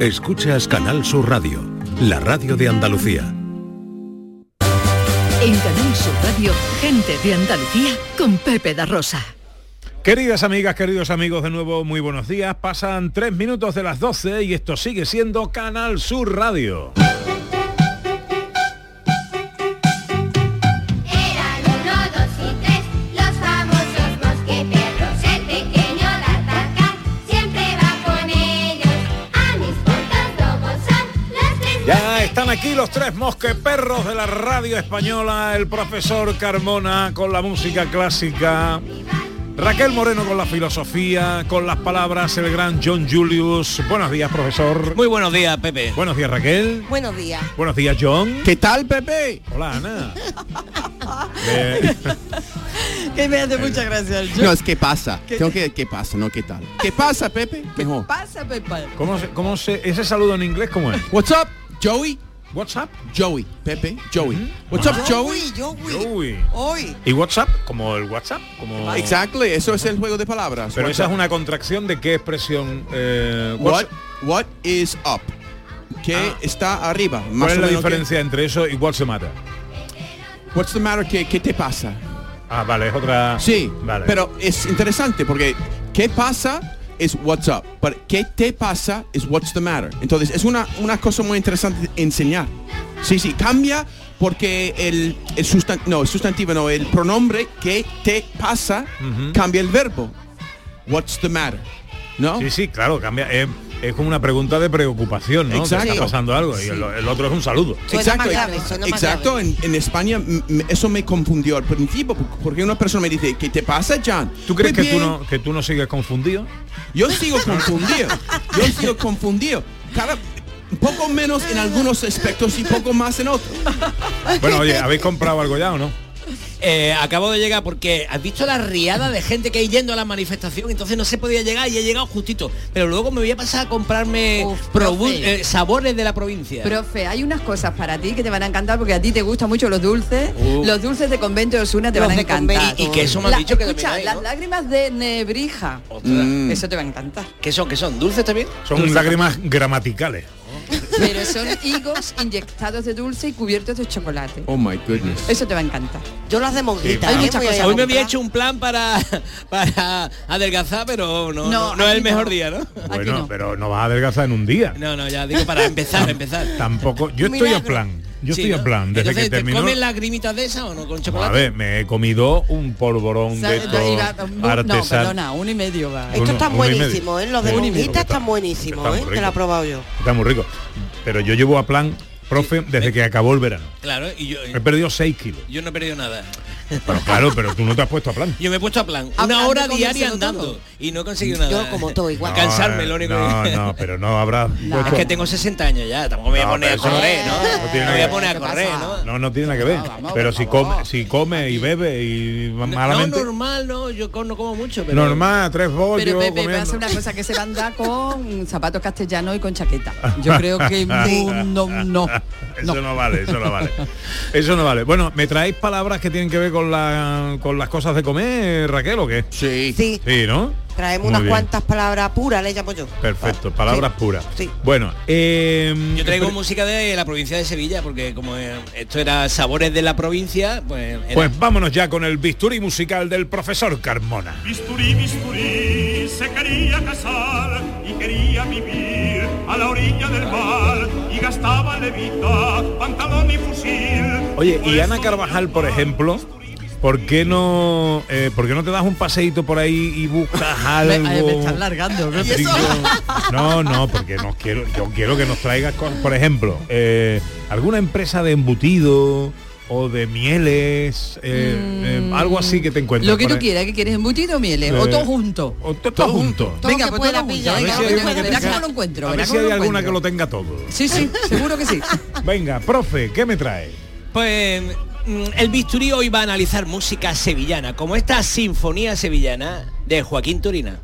Escuchas Canal Sur Radio, la radio de Andalucía. En Canal Sur Radio, gente de Andalucía con Pepe da Rosa. Queridas amigas, queridos amigos, de nuevo muy buenos días. Pasan tres minutos de las 12 y esto sigue siendo Canal Sur Radio. Aquí los tres mosqueperros de la radio española, el profesor Carmona con la música clásica, Raquel Moreno con la filosofía, con las palabras, el gran John Julius. Buenos días, profesor. Muy buenos días, Pepe. Buenos días, Raquel. Buenos días. Buenos días, John. ¿Qué tal, Pepe? Hola, Ana. Eh, Que me hace mucha gracia el No, es que pasa. Tengo que ¿qué pasa? No, ¿qué tal? ¿Qué pasa, Pepe? Mejor. pasa, Pepe? ¿Cómo se, cómo se, ese saludo en inglés cómo es? What's up, Joey? WhatsApp. Joey, Pepe, Joey. What's up, Joey? Uy. Hoy. ¿Y WhatsApp? Como el WhatsApp, como Exactly, eso es el juego de palabras. Pero esa es una contracción de qué expresión. Eh, What, what is up? ¿Qué Ah. está arriba? ¿Cuál Más es o la diferencia entre eso y what's the matter? ¿qué- What's the matter? ¿Qué, qué te pasa? Ah, vale, es otra. Sí, vale. pero es interesante porque ¿qué pasa? Es what's up, pero ¿qué te pasa? es what's the matter. Entonces es una, una cosa muy interesante enseñar. Sí, sí, cambia porque el, el sustan- no, el sustantivo no, el pronombre ¿qué te pasa? Cambia el verbo. What's the matter? ¿No? Sí, sí, claro, cambia. Es, es como una pregunta de preocupación, ¿no? Que Exacto. está pasando algo y el, el otro es un saludo. Suena Exacto, más grave, suena más exacto. grave. En, en España eso me confundió al principio porque una persona me dice, ¿qué te pasa, John? ¿Tú crees Muy que tú, no, que tú no sigues confundido? Yo sigo confundido. Yo sigo confundido. Cada poco menos en algunos aspectos y poco más en otros. Bueno, oye, ¿habéis comprado algo ya o no? Eh, acabo de llegar porque has visto la riada de gente que hay yendo a la manifestación, entonces no se podía llegar y he llegado justito. Pero luego me voy a pasar a comprarme Uf, probu- profe. eh, sabores de la provincia. Profe, hay unas cosas para ti que te van a encantar porque a ti te gustan mucho los dulces. Uh. Los dulces de convento de Osuna te Los van a encantar. Y- y que eso me han La- dicho que escucha, hay, las lágrimas de nebrija. Mm. Eso te va a encantar. ¿Qué son? ¿Qué son? ¿Dulces también? Son lágrimas gramaticales. Pero son higos inyectados de dulce y cubiertos de chocolate. Oh my goodness. Eso te va a encantar. Yo las de monjita. Hay ¿eh? muchas a ir a cosas. Hoy me había hecho un plan para, para adelgazar, pero no, No, no, no es el mejor no. día, ¿no? Bueno, no. pero no vas a adelgazar en un día. No, no, ya digo para empezar, empezar. Tampoco. Yo estoy a plan. Yo Sí, estoy ¿no? a plan. Desde Entonces, que ¿te terminó. comes lagrimitas de esas o no con A chocolate? ver, me he comido un polvorón de no, perdona, uno y medio va. Estos están buenísimos, ¿eh? Los de Sí, monjita están está- buenísimos, ¿eh? Que rico. la he probado yo. Está muy rico. Pero yo llevo a plan, profe, desde que acabó el verano. Claro, y yo, He perdido 6 kilos. yo no he perdido nada. Pero claro, pero tú no te has puesto a plan. Yo me he puesto a plan, una hora diaria andando todo. y no he conseguido nada. Yo como todo igual. A cansarme, lo único no, que... no, pero no habrá. No. Es que tengo 60 años ya, tampoco me voy a No, poner a correr, ¿no? no tiene me nada voy a que- poner a ¿Qué correr, pasa? ¿no? No, no tiene nada que ver. No, vamos, pero si come, si come y bebe y ma- No, malamente. normal, no, yo no como mucho, pero... normal, tres bollos Pero Pepe, va a comiendo. ser una cosa que se va a andar con zapatos castellanos y con chaqueta. Yo creo que no, no, no. Eso no. no. vale, eso no vale. Eso no vale. Bueno, ¿me traéis palabras que tienen que ver con, la, con las cosas de comer, Raquel, o qué? Sí. Sí, Sí, ¿no? traemos Muy unas bien. cuantas palabras puras, le llamo yo. Perfecto, palabras Sí. puras. Sí. Bueno, eh, Yo traigo pero- música de la provincia de Sevilla, porque como esto era sabores de la provincia, pues... era- Pues vámonos ya con el bisturí musical del profesor Carmona. Bisturí, bisturí, se quería casar y quería vivir a la orilla del mar y gastaba levita, pantalón y fusil. Oye, y Ana eso Carvajal, por ejemplo, ¿por qué no, eh, ¿por qué no te das un paseíto por ahí y buscas algo? me están largando. ¿no? Digo, no, no, porque nos quiero, yo quiero que nos traigas, cosas, por ejemplo, eh, alguna empresa de embutido o de mieles, eh, eh, algo así que te encuentres. Lo que tú quieras, que quieres embutido o mieles, o todo junto. O to- todo junto. Todo Venga, que pues pueda todo junto. Venga, verás tenga- cómo lo encuentro. A ver verás si hay alguna que lo tenga todo. Sí, sí, seguro que sí. Venga, profe, ¿qué me trae? Pues mm, el bisturí hoy va a analizar música sevillana, como esta sinfonía sevillana de Joaquín Turina.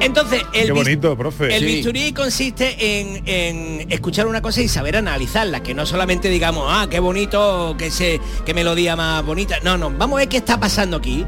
Entonces, el, Qué bis- bonito, profe. el Sí. bisturí consiste en, en escuchar una cosa y saber analizarla, que no solamente digamos, ah, qué bonito, que se, qué melodía más bonita. No, no, vamos a ver qué está pasando aquí.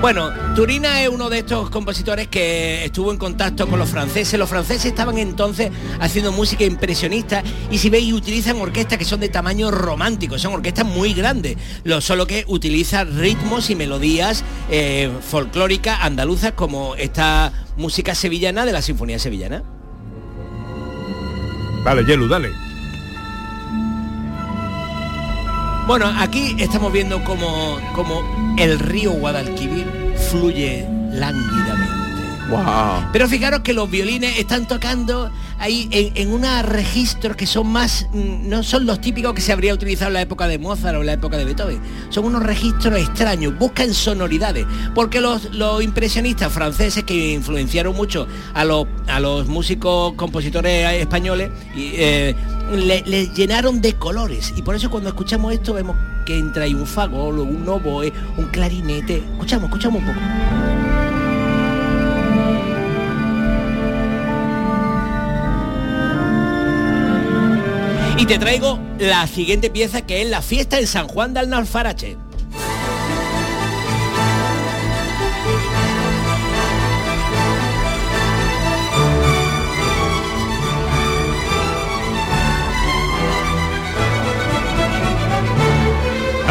Bueno, Turina es uno de estos compositores que estuvo en contacto con los franceses. Los franceses estaban entonces haciendo música impresionista y si veis utilizan orquestas que son de tamaño romántico, son orquestas muy grandes, lo, solo que utilizan ritmos y melodías eh, folclóricas andaluzas como esta música sevillana de la Sinfonía Sevillana. Vale, Yelu, dale. Bueno, aquí estamos viendo como, como el río Guadalquivir fluye lánguidamente. Wow. Pero fijaros que los violines están tocando ahí en, en unos registros que son más, mm, no son los típicos que se habría utilizado en la época de Mozart o en la época de Beethoven. Son unos registros extraños, buscan sonoridades, porque los, los impresionistas franceses que influenciaron mucho a los, a los músicos compositores españoles, eh, le, le llenaron de colores. Y por eso cuando escuchamos esto vemos que entra ahí un fagolo, un oboe, un clarinete. Escuchamos, escuchamos un poco. Y te traigo la siguiente pieza que es la fiesta en San Juan de Alnalfarache.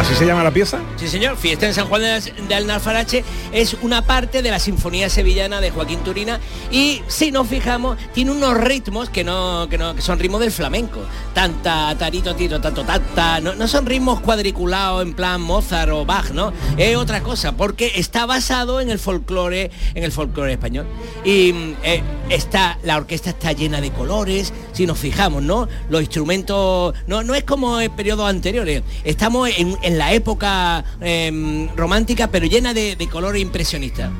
¿Así se llama la pieza? Sí, señor, Fiesta en San Juan de, Alnalfarache es una parte de la Sinfonía Sevillana de Joaquín Turina y si nos fijamos tiene unos ritmos que no, que no que son ritmos del flamenco. Tanta, tarito, tiro, tanto, tanta. No, no son ritmos cuadriculados en plan Mozart o Bach, ¿no? Es otra cosa, porque está basado en el folclore, en el folclore español. Y mm, eh, está, la orquesta está llena de colores, si nos fijamos, ¿no? Los instrumentos. No, no es como en periodos anteriores. Estamos en, en la época em, romántica, pero llena de, de color impresionista.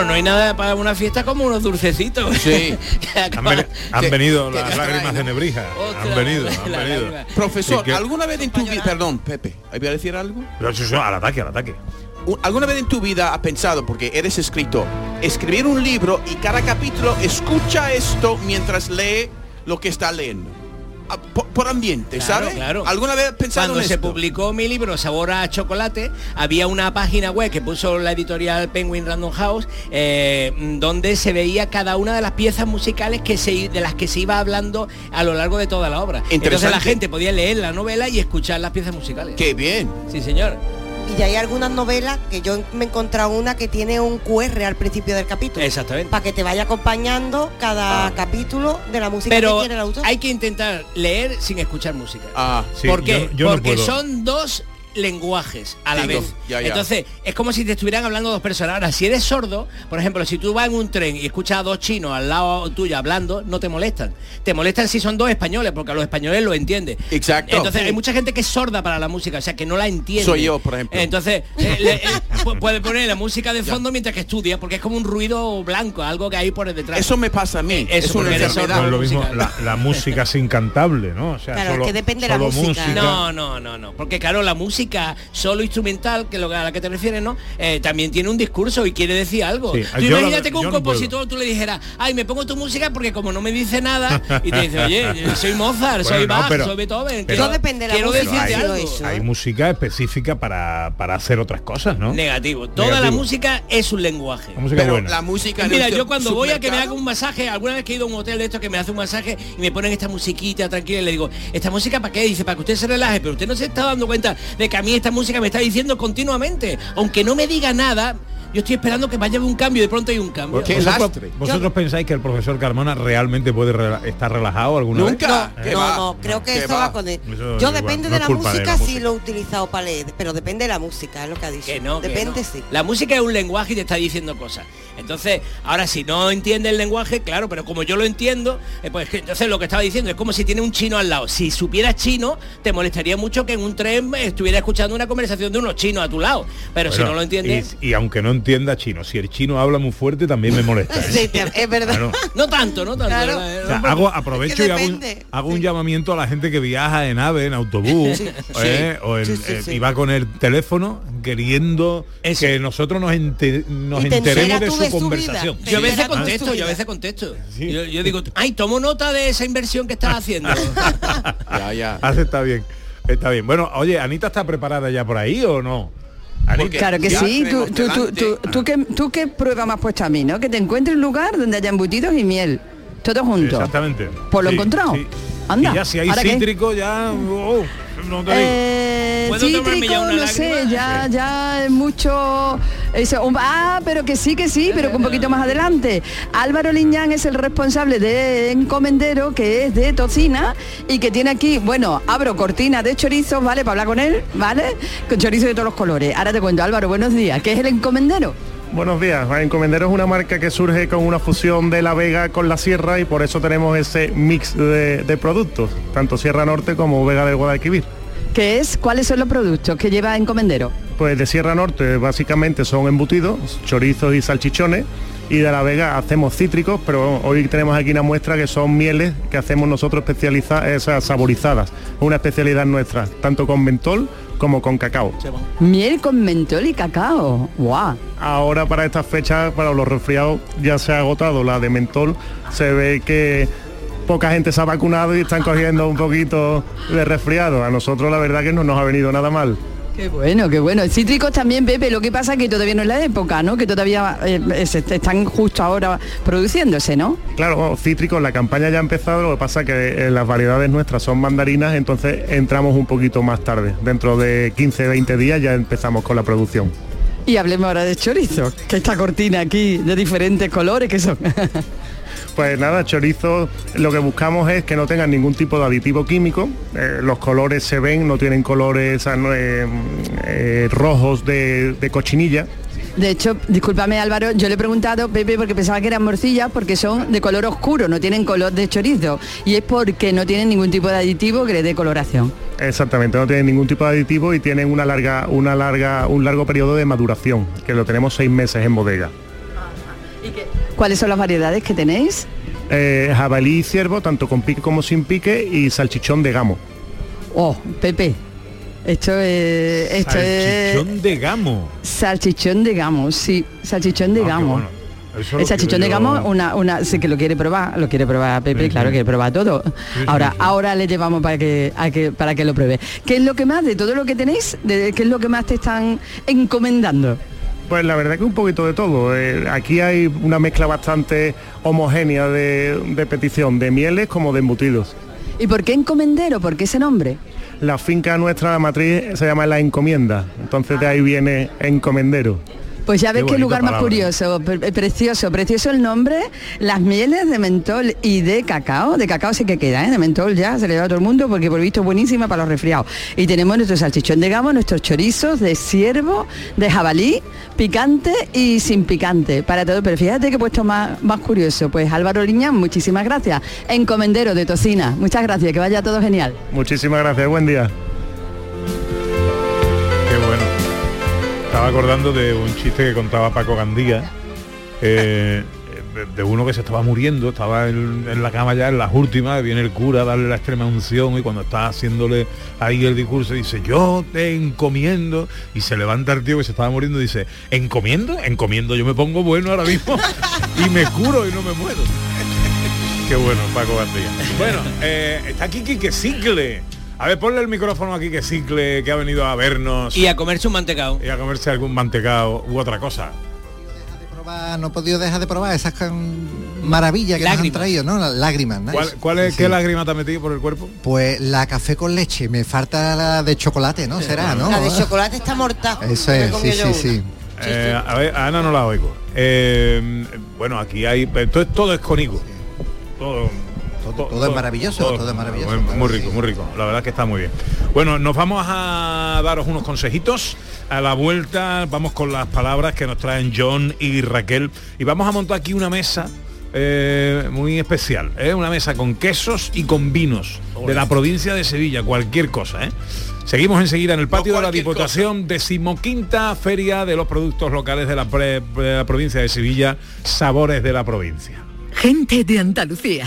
Bueno, no hay nada para una fiesta como unos dulcecitos. Sí. Que Han, han que- venido que- las que- lágrimas de Nebrija. Otra Han venido, han la venido. Profesor, que- ¿alguna vez en tu vida, perdón, Pepe, ¿voy a decir algo? Pero eso, eso, al ataque, al ataque. ¿Alguna vez en tu vida has pensado, porque eres escritor, escribir un libro y cada capítulo escucha esto mientras lee lo que está leyendo? Por, por ambiente, Claro, ¿sabes? claro. ¿Alguna vez pensado Cuando en se esto? publicó mi libro Sabor a Chocolate, había una página web que puso la editorial Penguin Random House, eh, donde se veía cada una de las piezas musicales que se, de las que se iba hablando a lo largo de toda la obra. Entonces la gente podía leer la novela y escuchar las piezas musicales. Qué bien. Sí, señor. Y hay algunas novelas que yo me he encontrado una que tiene un QR al principio del capítulo. Exactamente. Para que te vaya acompañando cada Ah. capítulo de la música Pero que quiere el autor. hay que intentar leer sin escuchar música. Ah, Sí, ¿Por qué? yo- yo no Porque puedo. son dos lenguajes a la vez. ya, ya. Entonces, es como si te estuvieran hablando dos personas. Ahora, si eres sordo, por ejemplo, si tú vas en un tren y escuchas a dos chinos al lado tuyo hablando, no te molestan. Te molestan si son dos españoles, porque a los españoles lo entienden. Exacto. Entonces, Sí. hay mucha gente que es sorda para la música, o sea, que no la entiende. Soy yo, por ejemplo. Entonces, eh, le- eh, pu- puede poner la música de fondo mientras que estudia, porque es como un ruido blanco, algo que hay por detrás. Eso me pasa a mí. Eso, es una enfermedad. No es lo mismo la, la música sin cantable, ¿no? O sea, Claro, es solo, que depende de la solo música. No, no, no, no. Porque claro, la música solo instrumental, que lo que- a la que te refieres, ¿no? Eh, también tiene un discurso y quiere decir algo. Sí, Tú imagínate que un no compositor tú le dijeras, ay, me pongo tu música porque como no me dice nada, y te dice, oye, soy Mozart, Bueno, soy no, Bach, pero- soy Beethoven. pero- quiero- depende de la quiero música, decirte hay, algo. hay música específica para, para hacer otras cosas, ¿no? Negativo. Toda la música es un lenguaje. La música Pero buena. la música Mira, yo cuando voy a que me haga un masaje, alguna vez que he ido a un hotel de estos que me hace un masaje y me ponen esta musiquita tranquila y le digo, ¿esta música para qué? Dice, para que usted se relaje, pero usted no se está dando cuenta de que a mí esta música me está diciendo continuamente. Aunque no me diga nada, yo estoy esperando que vaya a haber un cambio y de pronto hay un cambio. Qué ¿Vosotros, lastre. vosotros pensáis que el profesor Carmona realmente puede estar relajado alguna vez? Nunca. No, ¿Qué no, no, creo que ¿Qué eso va? va con él. Eso, Yo igual, depende no de la de música, la sí música. lo he utilizado para leer, pero depende de la música, es lo que ha dicho. Que no, que depende, no. sí. La música es un lenguaje y te está diciendo cosas. Entonces, ahora si no entiende el lenguaje, claro, pero como yo lo entiendo, eh, pues que entonces lo que estaba diciendo es como si tiene un chino al lado. Si supieras chino, te molestaría mucho que en un tren estuviera escuchando una conversación de unos chinos a tu lado. Pero si no lo entiendes, Y, y aunque no entienda chino, si el chino habla muy fuerte también me molesta. ¿eh? Sí, es verdad. Claro. no tanto, no tanto. Claro. ¿verdad? O sea, hago, aprovecho Es que y hago un, depende, hago un llamamiento a la gente que viaja en ave, en autobús, ¿eh? o en- Sí, sí, eh, y va con el teléfono queriendo Eso. que nosotros nos, ente- nos enteremos de su de su conversación. Yo a veces contesto, yo a veces contesto. Sí. Yo, yo digo, ay, tomo nota de esa inversión que estás haciendo. Ya, ya. Hace, está bien, está bien. Bueno, oye, Anita está preparada ya por ahí o no? Anita, Claro que sí, tú, tú, tú, tú, tú qué, tú qué prueba me has puesto a mí, ¿no? Que te encuentres un lugar donde haya embutidos y miel, todo junto. Exactamente. Pues lo Sí, encontrado. sí. Anda, Y ya si hay cítrico ya oh, no te digo. Eh, ¿Puedo tomarme cítrico, ya una no sé, ya, ya es mucho. eso, un- ah, pero que sí, que sí, pero un poquito más adelante. Álvaro Liñán es el responsable de Encomendero, que es de Tocina, y que tiene aquí, bueno, abro cortina de chorizos, ¿vale? Para hablar con él, ¿vale? Con chorizos de todos los colores. Ahora te cuento, Álvaro, buenos días. ¿Qué es el Encomendero? Buenos días. Encomendero es una marca que surge con una fusión de la Vega con la Sierra y por eso tenemos ese mix de, de productos, tanto Sierra Norte como Vega del Guadalquivir. ¿Qué es? ¿Cuáles son los productos que lleva Encomendero? Pues de Sierra Norte básicamente son embutidos, chorizos y salchichones y de la Vega hacemos cítricos, pero hoy tenemos aquí una muestra que son mieles que hacemos nosotros especializadas, esas saborizadas, una especialidad nuestra, tanto con mentol como con cacao. Miel con mentol y cacao. ¡Guau! Ahora para estas fechas, para los resfriados, ya se ha agotado la de mentol. Se ve que poca gente se ha vacunado y están cogiendo un poquito de resfriado. A nosotros la verdad que no nos ha venido nada mal. Qué bueno, qué bueno. Cítricos también, Pepe, lo que pasa es que todavía no es la época, ¿no? Que todavía eh, se- están justo ahora produciéndose, ¿no? Claro, cítricos, la campaña ya ha empezado, lo que pasa que eh, las variedades nuestras son mandarinas, entonces entramos un poquito más tarde. Dentro de 15, 20 días ya empezamos con la producción. Y hablemos ahora de chorizo, que esta cortina aquí de diferentes colores que son. Pues nada, chorizo, lo que buscamos es que no tengan ningún tipo de aditivo químico. Eh, los colores se ven, no tienen colores eh, eh, rojos de, de cochinilla. De hecho, discúlpame Álvaro, yo le he preguntado, Pepe, porque pensaba que eran morcillas, porque son de color oscuro, no tienen color de chorizo. Y es porque no tienen ningún tipo de aditivo que le dé coloración. Exactamente, no tienen ningún tipo de aditivo y tienen una larga, una larga, un largo periodo de maduración, que lo tenemos seis meses en bodega. ¿Cuáles son las variedades que tenéis? Eh, jabalí y ciervo, tanto con pique como sin pique, y salchichón de gamo. Oh, Pepe, esto es... Esto es Salchichón de gamo. salchichón de gamo, sí, salchichón de Ah, gamo. bueno. El salchichón de gamo, una, una, sí que lo quiere probar, lo quiere probar Pepe, Sí, claro, sí. quiere probar todo. sí, ahora, sí. ahora le llevamos para que, a que, para que lo pruebe. ¿Qué es lo que más, de todo lo que tenéis, de, qué es lo que más te están encomendando? Pues la verdad que un poquito de todo. Eh, aquí hay una mezcla bastante homogénea de, de petición, de mieles como de embutidos. ¿Y por qué encomendero? ¿Por qué ese nombre? La finca nuestra, la matriz, se llama La Encomienda. Entonces de ahí viene encomendero. Pues ya ves qué bonita lugar más curioso, pre- eh, precioso, precioso el nombre, las mieles de mentol y de cacao, de cacao sí que queda, ¿eh? de mentol ya se le da a todo el mundo porque por visto es buenísima para los resfriados. Y tenemos nuestro salchichón de gamo, nuestros chorizos de ciervo, de jabalí, picante y sin picante, para todo. Pero fíjate que he puesto más, más curioso, pues Álvaro Liñán, muchísimas gracias, encomendero de Tocina, muchas gracias, que vaya todo genial. Muchísimas gracias, buen día. Estaba acordando de un chiste que contaba Paco Gandía, eh, de, uno que se estaba muriendo, estaba en, en la cama ya en las últimas, viene el cura a darle la extrema unción y cuando está haciéndole ahí el discurso dice, yo te encomiendo, y se levanta el tío que se estaba muriendo y dice, ¿encomiendo? Encomiendo, yo me pongo bueno ahora mismo y me curo y no me muero. Qué bueno, Paco Gandía. Bueno, eh, está aquí Quique Cicle. A ver, ponle el micrófono a Quique Cicle, que ha venido a vernos y a comerse un mantecao. y a comerse algún mantecado u otra cosa. no he podido dejar de probar esas maravillas que nos han Lágrimas. traído, ¿no? Las lágrimas. ¿no? ¿Cuál, cuál es, Sí, qué lágrima te ha metido por el cuerpo? Pues la café con leche, me falta la de chocolate, ¿no? Será, ¿no? La de chocolate está mortal. Eso es, sí, sí, sí. Eh, a ver, a Ana no la oigo. Eh, bueno, aquí hay. Todo, todo es conigo. Todo, Todo es maravilloso, todo es maravilloso, Muy, rico, sí. muy rico. La verdad que está muy bien. Bueno, nos vamos a daros unos consejitos. A la vuelta vamos con las palabras que nos traen John y Raquel. Y vamos a montar aquí una mesa eh, muy especial. ¿eh? Una mesa con quesos y con vinos de la provincia de Sevilla, cualquier cosa. ¿eh? Seguimos enseguida en el patio de la Diputación, decimoquinta Feria de los Productos Locales de la, pre- de la provincia de Sevilla, Sabores de la Provincia. Gente de Andalucía.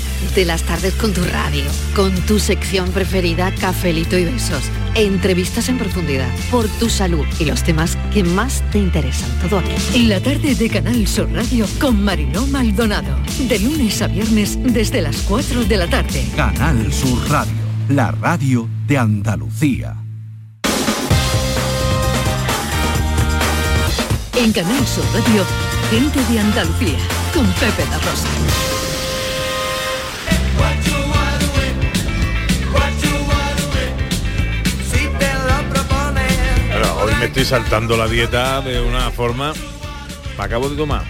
de las tardes con tu radio, con tu sección preferida, cafelito y besos, entrevistas en profundidad, por tu salud y los temas que más te interesan. Todo aquí. En la tarde de Canal Sur Radio con Mariló Maldonado. De lunes a viernes desde las 4 de la tarde. Canal Sur Radio, la radio de Andalucía. En Canal Sur Radio, gente de Andalucía con Pepe da Rosa. Hoy me estoy saltando la dieta de una forma. Me acabo de tomar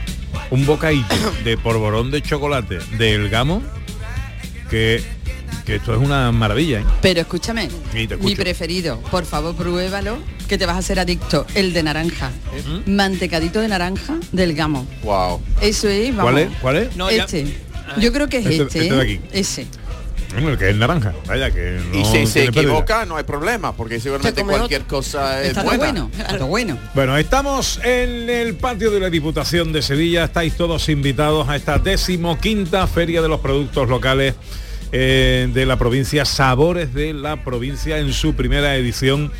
un bocadillo de porborón de chocolate del gamo que, que esto es una maravilla. ¿eh? Pero escúchame, Sí, mi preferido, por favor pruébalo, que te vas a ser adicto, el de naranja. Mantecadito de naranja del gamo. Wow. Eso es, vamos. ¿Cuál es? ¿Cuál es? No, ya- este. Yo creo que es Este- este. este de ¿eh? aquí. Ese. Bueno, el que es naranja. Vaya que no y si se pérdida. equivoca, no hay problema, porque seguramente cualquier cosa es Está buena. bueno, está bueno. Bueno, estamos en el patio de la Diputación de Sevilla. Estáis todos invitados a esta decimoquinta Feria de los Productos Locales eh, de la provincia, Sabores de la provincia, en su primera edición.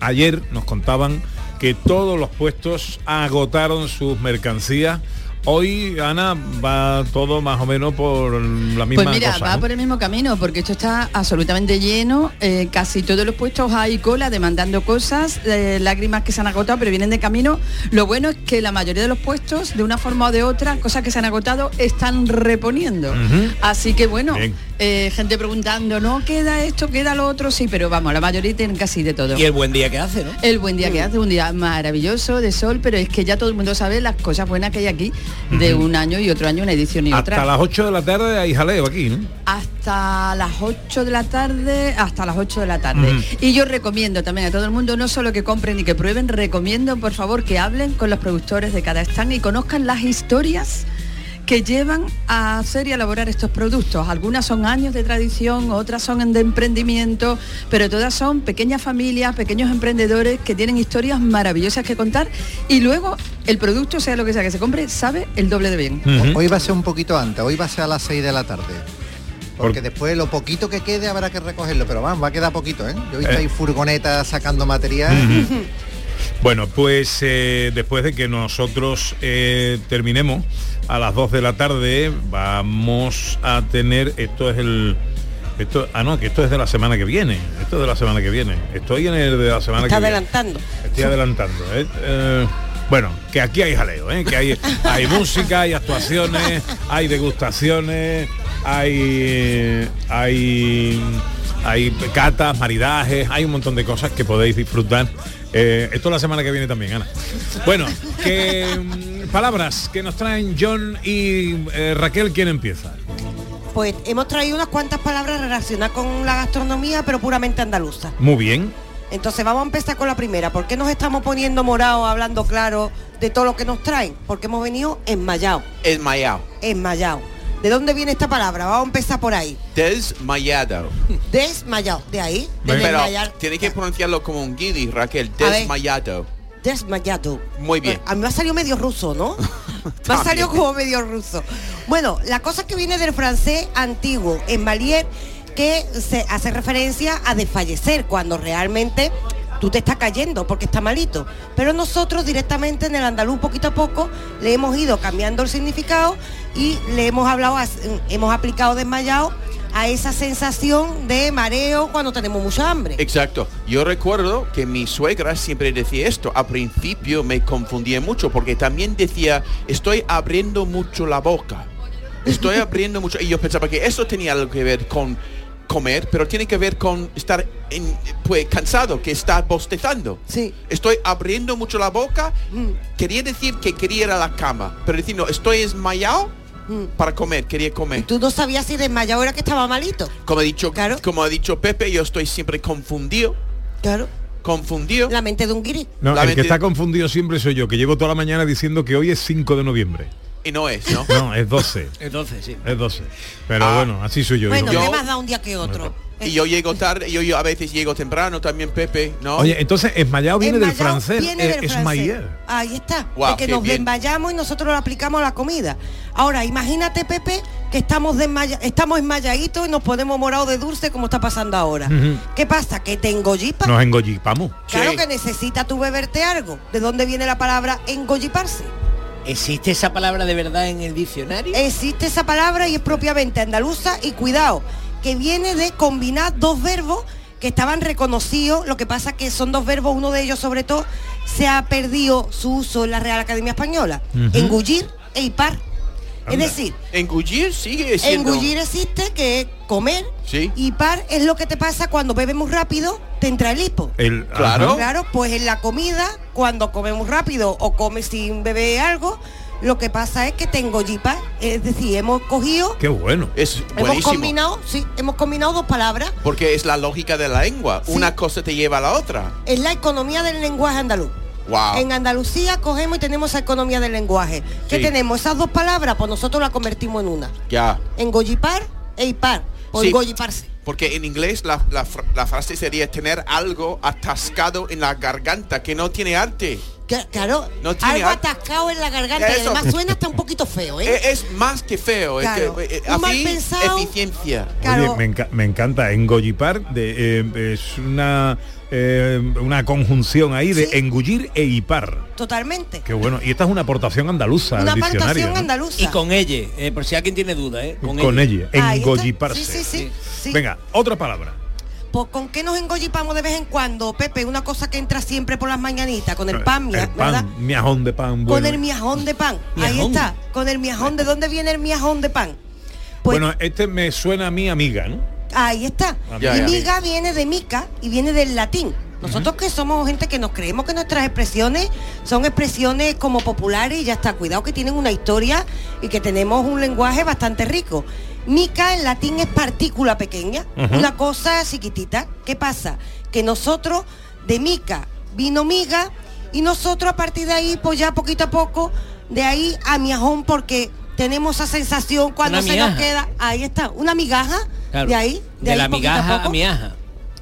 Ayer nos contaban que todos los puestos agotaron sus mercancías. Hoy, Ana, va todo más o menos por la misma Pues mira, cosa, va ¿no? por el mismo camino, porque esto está absolutamente lleno. eh, casi todos los puestos hay cola demandando cosas, eh, lágrimas que se han agotado, pero vienen de camino. Lo bueno es que la mayoría de los puestos, de una forma o de otra, cosas que se han agotado, están reponiendo. Así que bueno, Bien. Eh, gente preguntando, no queda esto, queda lo otro, sí, pero vamos, la mayoría tienen casi de todo. Y el buen día que hace, ¿no? El buen día que hace, un día maravilloso de sol, pero es que ya todo el mundo sabe las cosas buenas que hay aquí, de un año y otro año, una edición y otra. Hasta las 8 de la tarde hay jaleo aquí, ¿no? hasta las 8 de la tarde, hasta las 8 de la tarde. Y yo recomiendo también a todo el mundo, no solo que compren y que prueben, recomiendo por favor que hablen con los productores de cada stand y conozcan las historias que llevan a hacer y a elaborar estos productos. Algunas son años de tradición, otras son de emprendimiento, pero todas son pequeñas familias, pequeños emprendedores que tienen historias maravillosas que contar y luego el producto, sea lo que sea que se compre, sabe el doble de bien. Hoy va a ser un poquito antes, hoy va a ser a las 6 de la tarde. Porque después lo poquito que quede habrá que recogerlo, pero vamos, va a quedar poquito, ¿eh? Yo he visto Eh. ahí furgonetas sacando material. Bueno, pues eh, después de que nosotros eh, terminemos a las 2 de la tarde, vamos a tener, esto es el... Esto, ah, no, que esto es de la semana que viene. Esto es de la semana que viene. Estoy en el de la semana Está que viene. adelantando. Estoy adelantando. ¿eh? Eh, bueno, que aquí hay jaleo, ¿eh? que hay, hay música, hay actuaciones, hay degustaciones, hay, hay, hay catas, maridajes, hay un montón de cosas que podéis disfrutar. Eh, esto la semana que viene también, Ana. Bueno, que mm, palabras que nos traen John y eh, Raquel, ¿quién empieza? Pues hemos traído unas cuantas palabras relacionadas con la gastronomía, pero puramente andaluza. Muy bien. Entonces vamos a empezar con la primera. ¿Por qué nos estamos poniendo morados, hablando claro de todo lo que nos traen? Porque hemos venido enmayados. Enmayado. Enmayados. ¿De dónde viene esta palabra? Vamos a empezar por ahí. Desmayado. Desmayado. De ahí. De Pero desmayar. tiene que pronunciarlo como un guiri, Raquel. Desmayado. Desmayado. Muy bien. A mí me ha salido medio ruso, ¿no? me ha salido como medio ruso. Bueno, la cosa que viene del francés antiguo, en Malier, que se hace referencia a desfallecer cuando realmente tú te estás cayendo porque está malito. Pero nosotros directamente en el andaluz poquito a poco le hemos ido cambiando el significado y le hemos hablado, hemos aplicado desmayado a esa sensación de mareo cuando tenemos mucha hambre. Exacto. Yo recuerdo que mi suegra siempre decía esto. Al principio me confundía mucho porque también decía, estoy abriendo mucho la boca. Estoy abriendo mucho y yo pensaba que eso tenía algo que ver con comer, pero tiene que ver con estar en- pues cansado, que está bostezando. Sí. Estoy abriendo mucho la boca. Quería decir que quería ir a la cama, pero decir no, estoy desmayado para comer, quería comer. Tú no sabías si desmayado era que estaba malito. Como ha dicho, como ha dicho Pepe, yo estoy siempre confundido. Claro. Confundido. La mente de un guiri. No, La el que está confundido siempre soy yo, que llevo toda la mañana diciendo que hoy es 5 de noviembre. Y no es, ¿no? No, es 12. Entonces, sí. Es 12. Pero Ah. bueno, así soy yo. Bueno, me más da un día que otro. Y yo llego tarde, yo, yo a veces llego temprano también, Pepe, ¿no? Oye, entonces esmayado viene del francés, viene eh, del francés. esmayer. Ahí está. Guau, de que qué nos bien. desmayamos y nosotros lo aplicamos a la comida. Ahora, imagínate, Pepe, que estamos desmaya estamos esmayaditos y nos ponemos morados de dulce como está pasando ahora. ¿Qué pasa? Que te engoyipa. Nos engollipamos. Claro que necesita tú beberte algo. ¿De dónde viene la palabra engolliparse? ¿Existe esa palabra de verdad en el diccionario? Existe esa palabra y es propiamente andaluza y cuidado, que viene de combinar dos verbos que estaban reconocidos, lo que pasa que son dos verbos, uno de ellos sobre todo se ha perdido su uso en la Real Academia Española, engullir e hipar. Es decir, Engullir sigue siendo... engullir existe que es comer Sí. y par es lo que te pasa cuando bebes muy rápido, te entra el hipo. El, Claro. Claro, pues en la comida, cuando comemos rápido o comes sin beber algo, lo que pasa es que tengo jipa, es decir, hemos cogido, Qué bueno. Es hemos buenísimo. combinado, sí, hemos combinado dos palabras. Porque es la lógica de la lengua. Una cosa te lleva a la otra. Es la economía del lenguaje andaluz. Wow. En Andalucía cogemos y tenemos esa economía del lenguaje. ¿Qué Sí. tenemos? Esas dos palabras, pues nosotros las convertimos en una. Ya. Engollipar e hipar. O Sí. engolliparse. Porque en inglés la, la fra- la frase sería tener algo atascado en la garganta que no tiene arte. Que- Claro, No tiene algo arte. atascado en la garganta y además suena hasta un poquito feo, ¿eh? Eh, Es, más que feo. es Claro. que, eh, Un mal pensado. eficiencia. Claro. Oye, me, enca- me encanta. Engollipar de, eh, es una, eh, una conjunción ahí de engullir e hipar. Totalmente. Qué bueno. Y esta es una aportación andaluza Una al ¿no? andaluza. Y con ella, eh, por si alguien tiene duda, ¿eh? Con, Con ella, está. engolliparse. Sí, sí, sí, sí. Venga, otra palabra. Pues, ¿Con qué nos engollipamos de vez en cuando, Pepe? Una cosa que entra siempre por las mañanitas, con el pan, mia- El ¿verdad? pan, miajón de pan. Con el miajón de pan. Ahí está, con el miajón. ¿De dónde viene el miajón de pan? Pues bueno, este me suena a mi amiga, ¿no? Ahí está. Ya, y ya. miga viene de mica y viene del latín. Nosotros que somos gente que nos creemos que nuestras expresiones son expresiones como populares y ya está. Cuidado que tienen una historia y que tenemos un lenguaje bastante rico. Mica en latín es partícula pequeña, una cosa chiquitita. ¿Qué pasa? Que nosotros de mica vino miga y nosotros a partir de ahí, pues ya poquito a poco, de ahí a miajón porque tenemos esa sensación cuando se nos queda, ahí está, una migaja, Claro. de ahí, de, De ahí la a migaja a poco. miaja.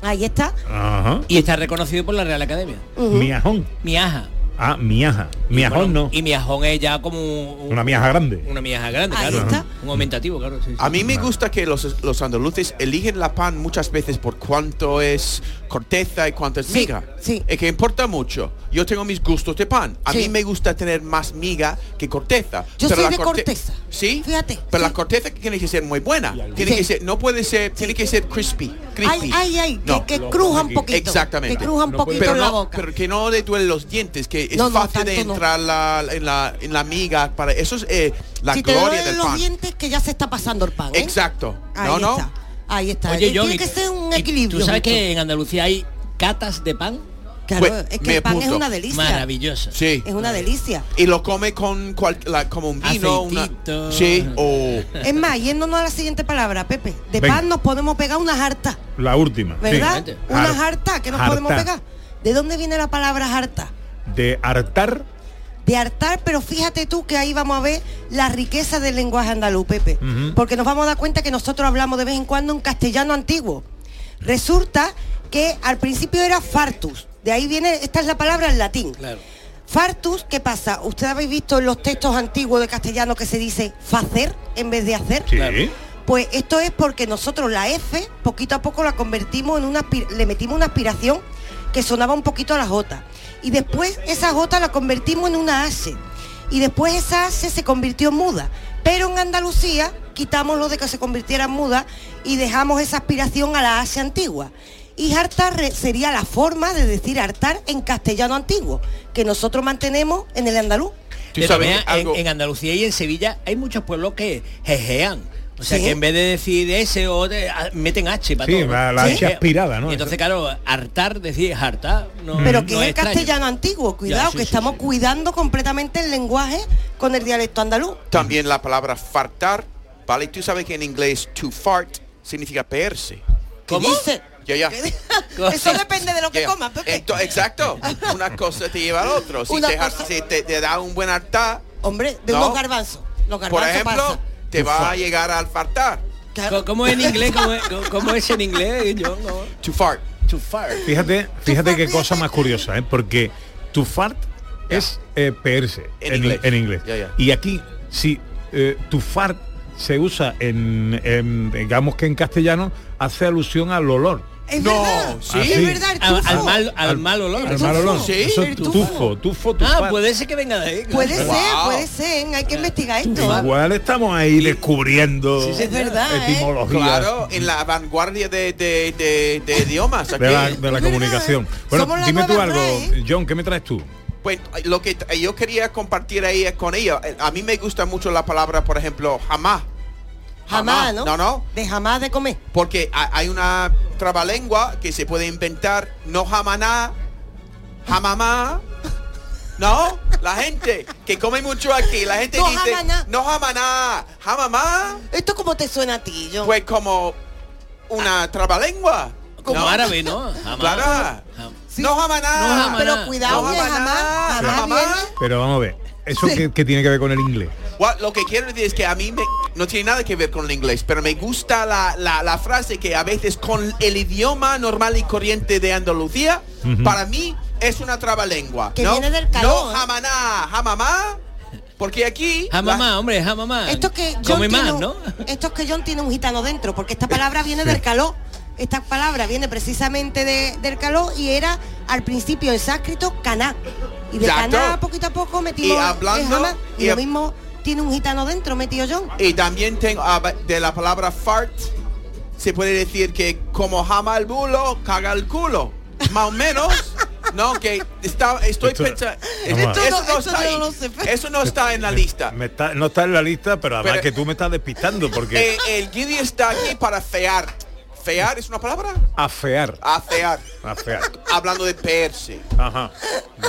Ahí está. Ajá. Y está reconocido por la Real Academia. Miajón. Miaja. Ah, miaja. Miajón Bueno, no. Y miajón es ya como un- Una miaja grande. una miaja grande, Ahí claro. está. Un aumentativo, claro. sí, sí. A mí me gusta que los, los andaluces eligen la pan muchas veces por cuánto es corteza y cuánto es miga. Sí. Es que importa mucho. Yo tengo mis gustos de pan. A Sí. mí me gusta tener más miga que corteza. Yo Pero soy la de corte- corteza. Sí. Fíjate. Pero la corteza tiene que ser muy buena. Tiene Sí. que ser, no puede ser, tiene que ser crispy. Crispy. Ay, ay, ay, que- No. que, cruja un poquito. Exactamente. Que cruja un poquito pero en la no- boca. Pero que no le duelen los dientes, que es No, no, fácil de no. entrar la- en, la, en la miga. Para, eso es eh, la si te gloria duelen del los pan. dientes, que ya se está pasando el pan. ¿eh? Exacto. Ahí no, no. está. Ahí está. Oye, Tiene que ser un ¿y equilibrio. ¿Tú sabes que en Andalucía hay catas de pan? Claro, Pues, es que el pan es una delicia. Maravilloso. Sí. Es una delicia. Y lo come con cual- la- como un vino. Una, sí. O Es más, yéndonos a la siguiente palabra, Pepe. De pan nos podemos pegar unas hartas, La última. ¿verdad? Sí. Unas Har- hartas que nos harta. podemos pegar. ¿De dónde viene la palabra harta? De hartar. de hartar, pero fíjate tú que ahí vamos a ver la riqueza del lenguaje andaluz, Pepe. Porque nos vamos a dar cuenta que nosotros hablamos de vez en cuando en castellano antiguo. Resulta que al principio era fartus, de ahí viene, esta es la palabra en latín. Claro. Fartus, ¿qué pasa? Ustedes habéis visto en los textos antiguos de castellano que se dice facer en vez de hacer. Sí. Pues esto es porque nosotros la F poquito a poco la convertimos en una le metimos una aspiración que sonaba un poquito a la J. Y después esa J la convertimos en una H. Y después esa H se convirtió en muda. Pero en Andalucía quitamos lo de que se convirtiera en muda y dejamos esa aspiración a la H antigua. Y hartar re- sería la forma de decir hartar en castellano antiguo, que nosotros mantenemos en el andaluz. De en, en Andalucía y en Sevilla hay muchos pueblos que jejean. O sea Sí. que en vez de decir S o de- a- meten H para Sí, todo. la- la H aspirada, ¿no? Y entonces, claro, hartar, decir hartar, no, Pero no que es el extraño. castellano antiguo, cuidado, sí, que sí, estamos cuidando completamente el lenguaje con el dialecto andaluz. También la palabra fartar, ¿vale? Tú sabes que en inglés to fart significa peerse. ¿Cómo? dice? Ya, ya. Eso depende de lo que Ya. comas, Pepe. Ento- exacto. Una cosa te lleva al otro. Si te, cosa- si te, te da un buen hartar, Hombre, de ¿no? unos garbanzos. Los por garbanzos ejemplo, pasa. te va a llegar al fartar. ¿Cómo es en inglés? ¿Cómo es, cómo es en inglés? Yo, no. To fart. To fart. Fíjate, fíjate qué cosa más curiosa, ¿eh? porque tu fart es eh, peerse En en, inglés. en. Y aquí, si eh, tu fart se usa en, en, digamos que en castellano, hace alusión al olor. Es no, verdad. ¿sí? Es verdad, el Al, tufo. al mal, al mal olor. Al mal olor. ¿Sí? Eso es El tufo, tufo, tu Ah, puede ser que venga de ahí. claro. Puede ser, Wow. puede ser. Hay que investigar esto. Igual estamos ahí descubriendo Es verdad, ¿eh? Claro, en la vanguardia de, de, de, de idiomas. de la, aquí. de la comunicación. Bueno, Somos dime tú algo, RAE. John, ¿qué me traes tú? Pues lo que yo quería compartir ahí es con ella. eh, A mí me gusta mucho la palabra, por ejemplo, jamás. Jamás, ¿no? No, no. De jamás de comer. Porque ha- hay una trabalengua que se puede inventar, no jamaná, jamamá. No, la gente que come mucho aquí, la gente No dice, jamaná. no jamaná, jamamá. ¿Esto cómo te suena a ti, John? Pues como una trabalengua. Como ¿no? árabe, ¿no? Jamás. Claro. No jamaná. No jamaná. Pero cuidado, No jamaná. Pero vamos a ver, ¿eso qué, qué tiene que ver con el inglés? What- lo que quiero decir es que a mí me- no tiene nada que ver con el inglés, pero me gusta la, la- la frase que a veces con el idioma normal y corriente de Andalucía, para mí es una trabalengua. Que ¿no? viene del calor, No, jamaná, jamamá, porque aquí... Jamamá, hombre, jamamá. Esto es que John Come tiene más, ¿no? Esto es que John tiene un gitano dentro, porque esta palabra viene del calor. Esta palabra viene precisamente de- del calor y era al principio en sánscrito caná. Y de Exacto. caná poquito a poco metimos Y hablando- el. Y, y lo mismo tiene un gitano dentro metido John. Y también tengo ah, de la palabra fart, se puede decir que como jama el bulo, caga el culo. Más o menos, ¿no? Que está, estoy Esto- pensando... Eso no está yo en la lista. Me está- no está en la lista, pero además Pero- que tú me estás despistando porque Eh, el guiri está aquí para fear. ¿Fear es una palabra? afear, Afear. afear. Hablando de peerse. Ajá.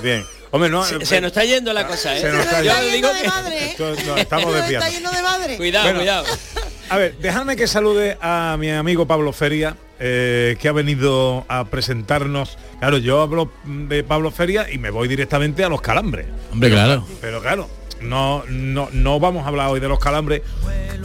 Bien. Hombre, no. Se, se nos está yendo la cosa, ¿eh? se nos está Yo yendo. digo de que... madre, estamos Está de madre. Cuidado, Bueno. cuidado. A ver, dejadme que salude a mi amigo Pablo Feria, eh, que ha venido a presentarnos. Claro, yo hablo de Pablo Feria y me voy directamente a los calambres. Hombre, claro. Pero claro, no, no, no vamos a hablar hoy de los calambres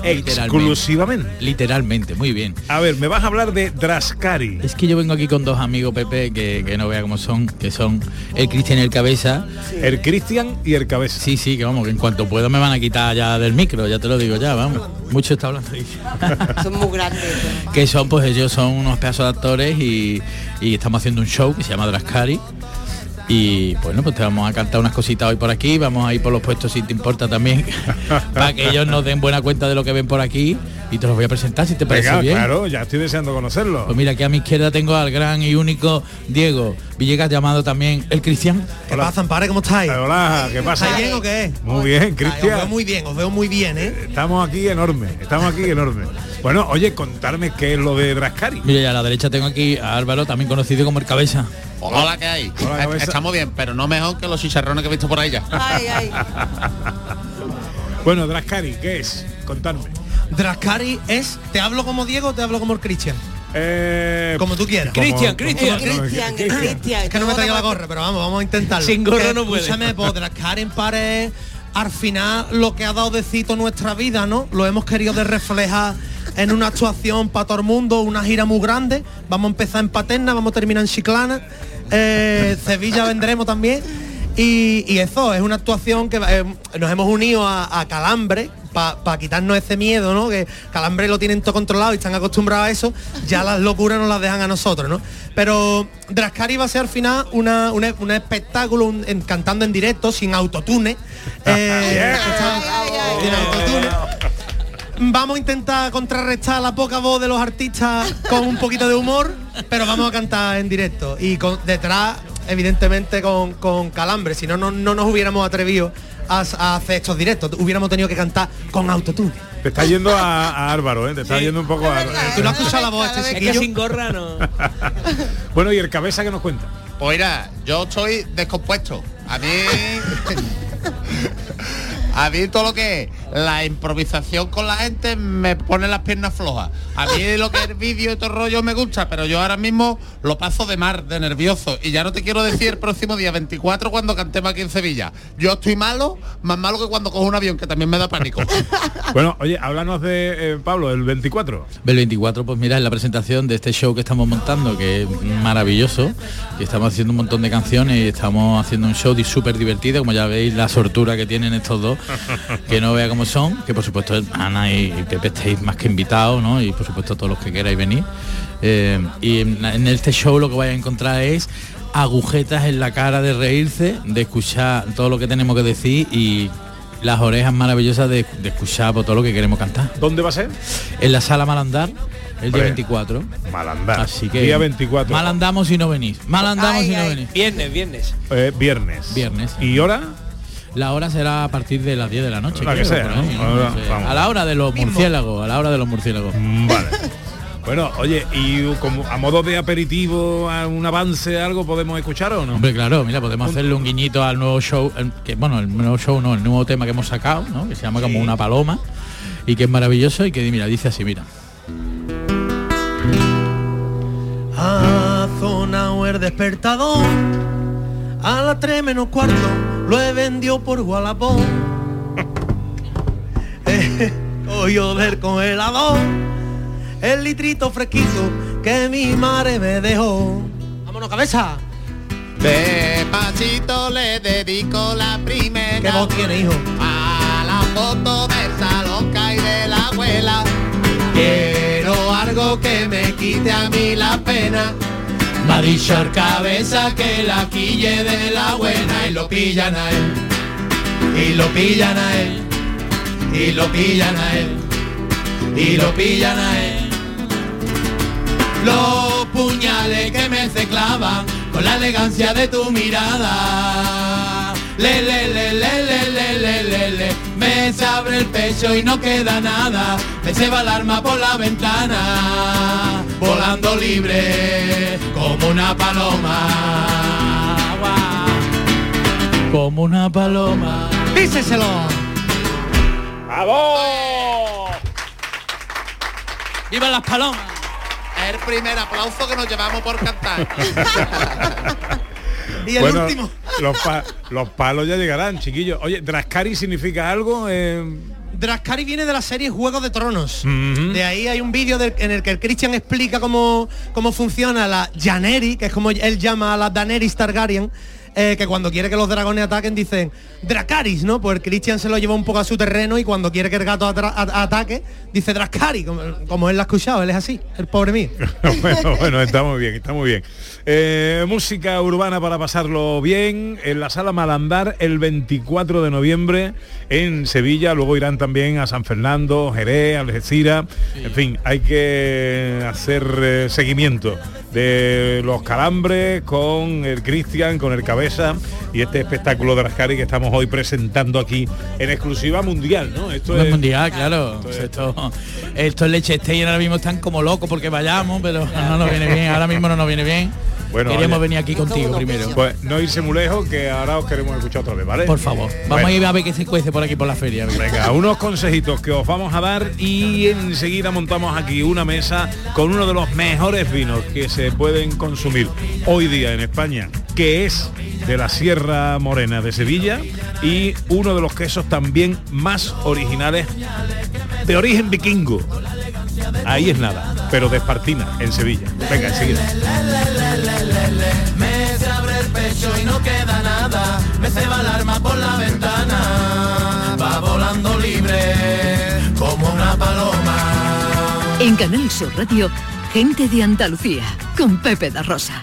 Literalmente. exclusivamente. Literalmente, muy bien. A ver, me vas a hablar de Drascari. Es que yo vengo aquí con dos amigos, Pepe, que, que no vea cómo son, que son el Cristian y el Cabeza. El Cristian y el Cabeza. Sí, sí, que vamos, que en cuanto puedo me van a quitar ya del micro, ya te lo digo ya, vamos. Mucho está hablando ahí. Son muy grandes. que son, pues ellos son unos pedazos de actores y, y estamos haciendo un show que se llama Drascari. Y bueno, pues te vamos a cantar unas cositas hoy por aquí, vamos a ir por los puestos si te importa también, para que ellos nos den buena cuenta de lo que ven por aquí y te los voy a presentar si te parece Venga, bien. claro, ya estoy deseando conocerlo. Pues mira, aquí a mi izquierda tengo al gran y único Diego Villegas, llamado también el Cristian. ¿Qué pasa, Ampare? ¿Cómo estáis? Hola, ¿qué pasa? ¿Estáis bien o qué? Muy bien, Ay, Os veo Cristian. muy bien, os veo muy bien, ¿eh? Estamos aquí enorme, estamos aquí enorme. Bueno, oye, contarme qué es lo de Drascari. Mira, y a la derecha tengo aquí a Álvaro, también conocido como el Cabeza. Hola, ¿qué hay? Hola, cabeza. Estamos bien, pero no mejor que los chicharrones que he visto por ahí ya. Ay, ay. Bueno, Drascari, ¿qué es? Contadme. Drascari es, ¿te hablo como Diego o te hablo como el Cristian? Eh, Como tú quieras. Cristian, Cristian. Cristian, Cristian. Cristian. Es que no me traiga la gorra, pero vamos, vamos a intentarlo. Sin gorra Que, no puede. Escúchame, pues Drascari en pared, al final lo que ha dado de cito nuestra vida, ¿no? Lo hemos querido de reflejar en una actuación para todo el mundo, una gira muy grande. Vamos a empezar en Paterna, vamos a terminar en Chiclana. Eh, Sevilla vendremos también. Y, y eso, es una actuación que eh, nos hemos unido a, a Calambre para quitarnos ese miedo, ¿no? Que Calambre lo tienen todo controlado y están acostumbrados a eso, ya las locuras nos las dejan a nosotros, ¿no? Pero Drascari va a ser al final una, una- un espectáculo un- en- cantando en directo, sin autotune. Eh, está- sin autotune. Vamos a intentar contrarrestar la poca voz de los artistas con un poquito de humor, pero vamos a cantar en directo. Y con, detrás, evidentemente, con, con calambre, si no, no, no nos hubiéramos atrevido a, a hacer estos directos. Hubiéramos tenido que cantar con autotune. Te está yendo a, a Álvaro, ¿eh? Te está yendo un poco a Álvaro. ¿Tú no has escuchado la voz este Es que chiquillo? sin gorra no. Bueno, y el cabeza que nos cuenta. Pues mira, yo estoy descompuesto. A mí. A mí todo lo que es la improvisación con la gente me pone las piernas flojas. A mí lo que es el vídeo y todo el rollo me gusta, pero yo ahora mismo lo paso de mar, de nervioso. Y ya no te quiero decir el próximo día 24 cuando cantemos aquí en Sevilla. Yo estoy malo, más malo que cuando cojo un avión, que también me da pánico. Bueno, oye, háblanos de eh, Pablo, el 24. El 24, pues mira, es la presentación de este show que estamos montando, que es maravilloso, que estamos haciendo un montón de canciones y estamos haciendo un show súper divertido, como ya veis la sortura que tienen estos dos, que no vea cómo son, que por supuesto Ana y y Pepe estáis más que invitados, ¿no? Y por supuesto todos los que queráis venir. Eh, y en, en este show lo que vais a encontrar es agujetas en la cara de reírse, de escuchar todo lo que tenemos que decir y las orejas maravillosas de, de escuchar por todo lo que queremos cantar. ¿Dónde va a ser? En la sala Malandar, el día Hombre, 24. Malandar. Así que Día 24. Mal andamos si no venís. Mal andamos Ay, si no venís. Viernes, viernes. Eh, viernes. Viernes. ¿Y hora? La hora será a partir de las 10 de la noche. La que creo, sea, por ahí, ¿no? ¿no? Ahora, No sé. vamos. A la hora de los murciélagos, a la hora de los murciélagos. Mm, Vale. Bueno, oye, y como a modo de aperitivo, a un avance, algo podemos escuchar o no? Hombre, claro, mira, podemos hacerle un guiñito al nuevo show, el- que bueno, el nuevo show no, el nuevo tema que hemos sacado, ¿no? Que se llama como una paloma y que es maravilloso y que mira, dice así, mira. Ha sonado el despertador a las 3 menos cuarto lo he vendido por Wallapop Eh, Hoy del congelador el litrito fresquito que mi madre me dejó vámonos cabeza Despacito le dedico la primera. ¿Qué voz tiene, hijo? A la foto del salón y de la abuela. Quiero algo que me quite a mí la pena. El cabeza que la quille de la buena y lo pillan a él. y lo pillan a él, y lo pillan a él, y lo pillan a él. Los puñales que me se clavan con la elegancia de tu mirada. Le, le, le, le, le, le, le, le, le. Me se abre el pecho y no queda nada. Me se va el arma por la ventana. Volando libre como una paloma. Como una paloma. díseselo ¡Bravo! ¡Viva las palomas! Es el primer aplauso que nos llevamos por cantar. y el Bueno, último Los, pa- los palos ya llegarán, chiquillos. Oye, ¿Drascari significa algo? Eh, Draskari viene de la serie Juego de Tronos. De ahí hay un vídeo en el que el Christian explica cómo, cómo funciona la Janeri, que es como él llama a la Daenerys Targaryen, eh, que cuando quiere que los dragones ataquen dicen Dracaris, ¿no? Pues Christian se lo lleva un poco a su terreno y cuando quiere que el gato ataque, dice Draskari, como, como él lo ha escuchado, él es así, el pobre mío. bueno, bueno, está muy bien, está muy bien. Eh, música urbana para pasarlo bien en la sala Malandar el 24 de noviembre en Sevilla. Luego irán también a San Fernando, Jerez, Algeciras. En fin, hay que hacer eh, seguimiento de los calambres con el Cristian, con el Cabeza y este espectáculo de Rascari que estamos hoy presentando aquí en exclusiva mundial, ¿no? Esto No es es mundial, claro. Esto, esto es leche Stein ahora mismo están como locos porque vayamos, pero no nos viene bien, ahora mismo no nos viene bien. Bueno, Queríamos oye. venir aquí contigo primero. Pues no irse muy lejos, que ahora os queremos escuchar otra vez, ¿vale? Por favor. Vamos Bueno. a ir a ver qué se cuece por aquí por la feria. Venga, unos consejitos que os vamos a dar y enseguida montamos aquí una mesa con uno de los mejores vinos que se pueden consumir hoy día en España, que es de la Sierra Morena de Sevilla y uno de los quesos también más originales de origen vikingo. Ahí es nada, pero de Espartina, en Sevilla. Venga, enseguida. Me se abre el arma por la ventana. Va volando libre como una paloma. En Canal Sur Radio, gente de Andalucía, con Pepe da Rosa.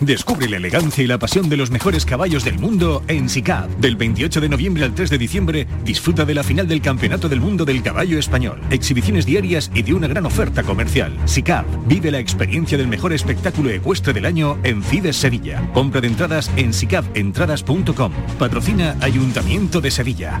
Descubre la elegancia y la pasión de los mejores caballos del mundo en SICAP. Del 28 de noviembre al 3 de diciembre, disfruta de la final del Campeonato del Mundo del Caballo Español. Exhibiciones diarias y de una gran oferta comercial. SICAP. Vive la experiencia del mejor espectáculo ecuestre del año en Fides Sevilla. Compra de entradas en sicapentradas.com. Patrocina Ayuntamiento de Sevilla.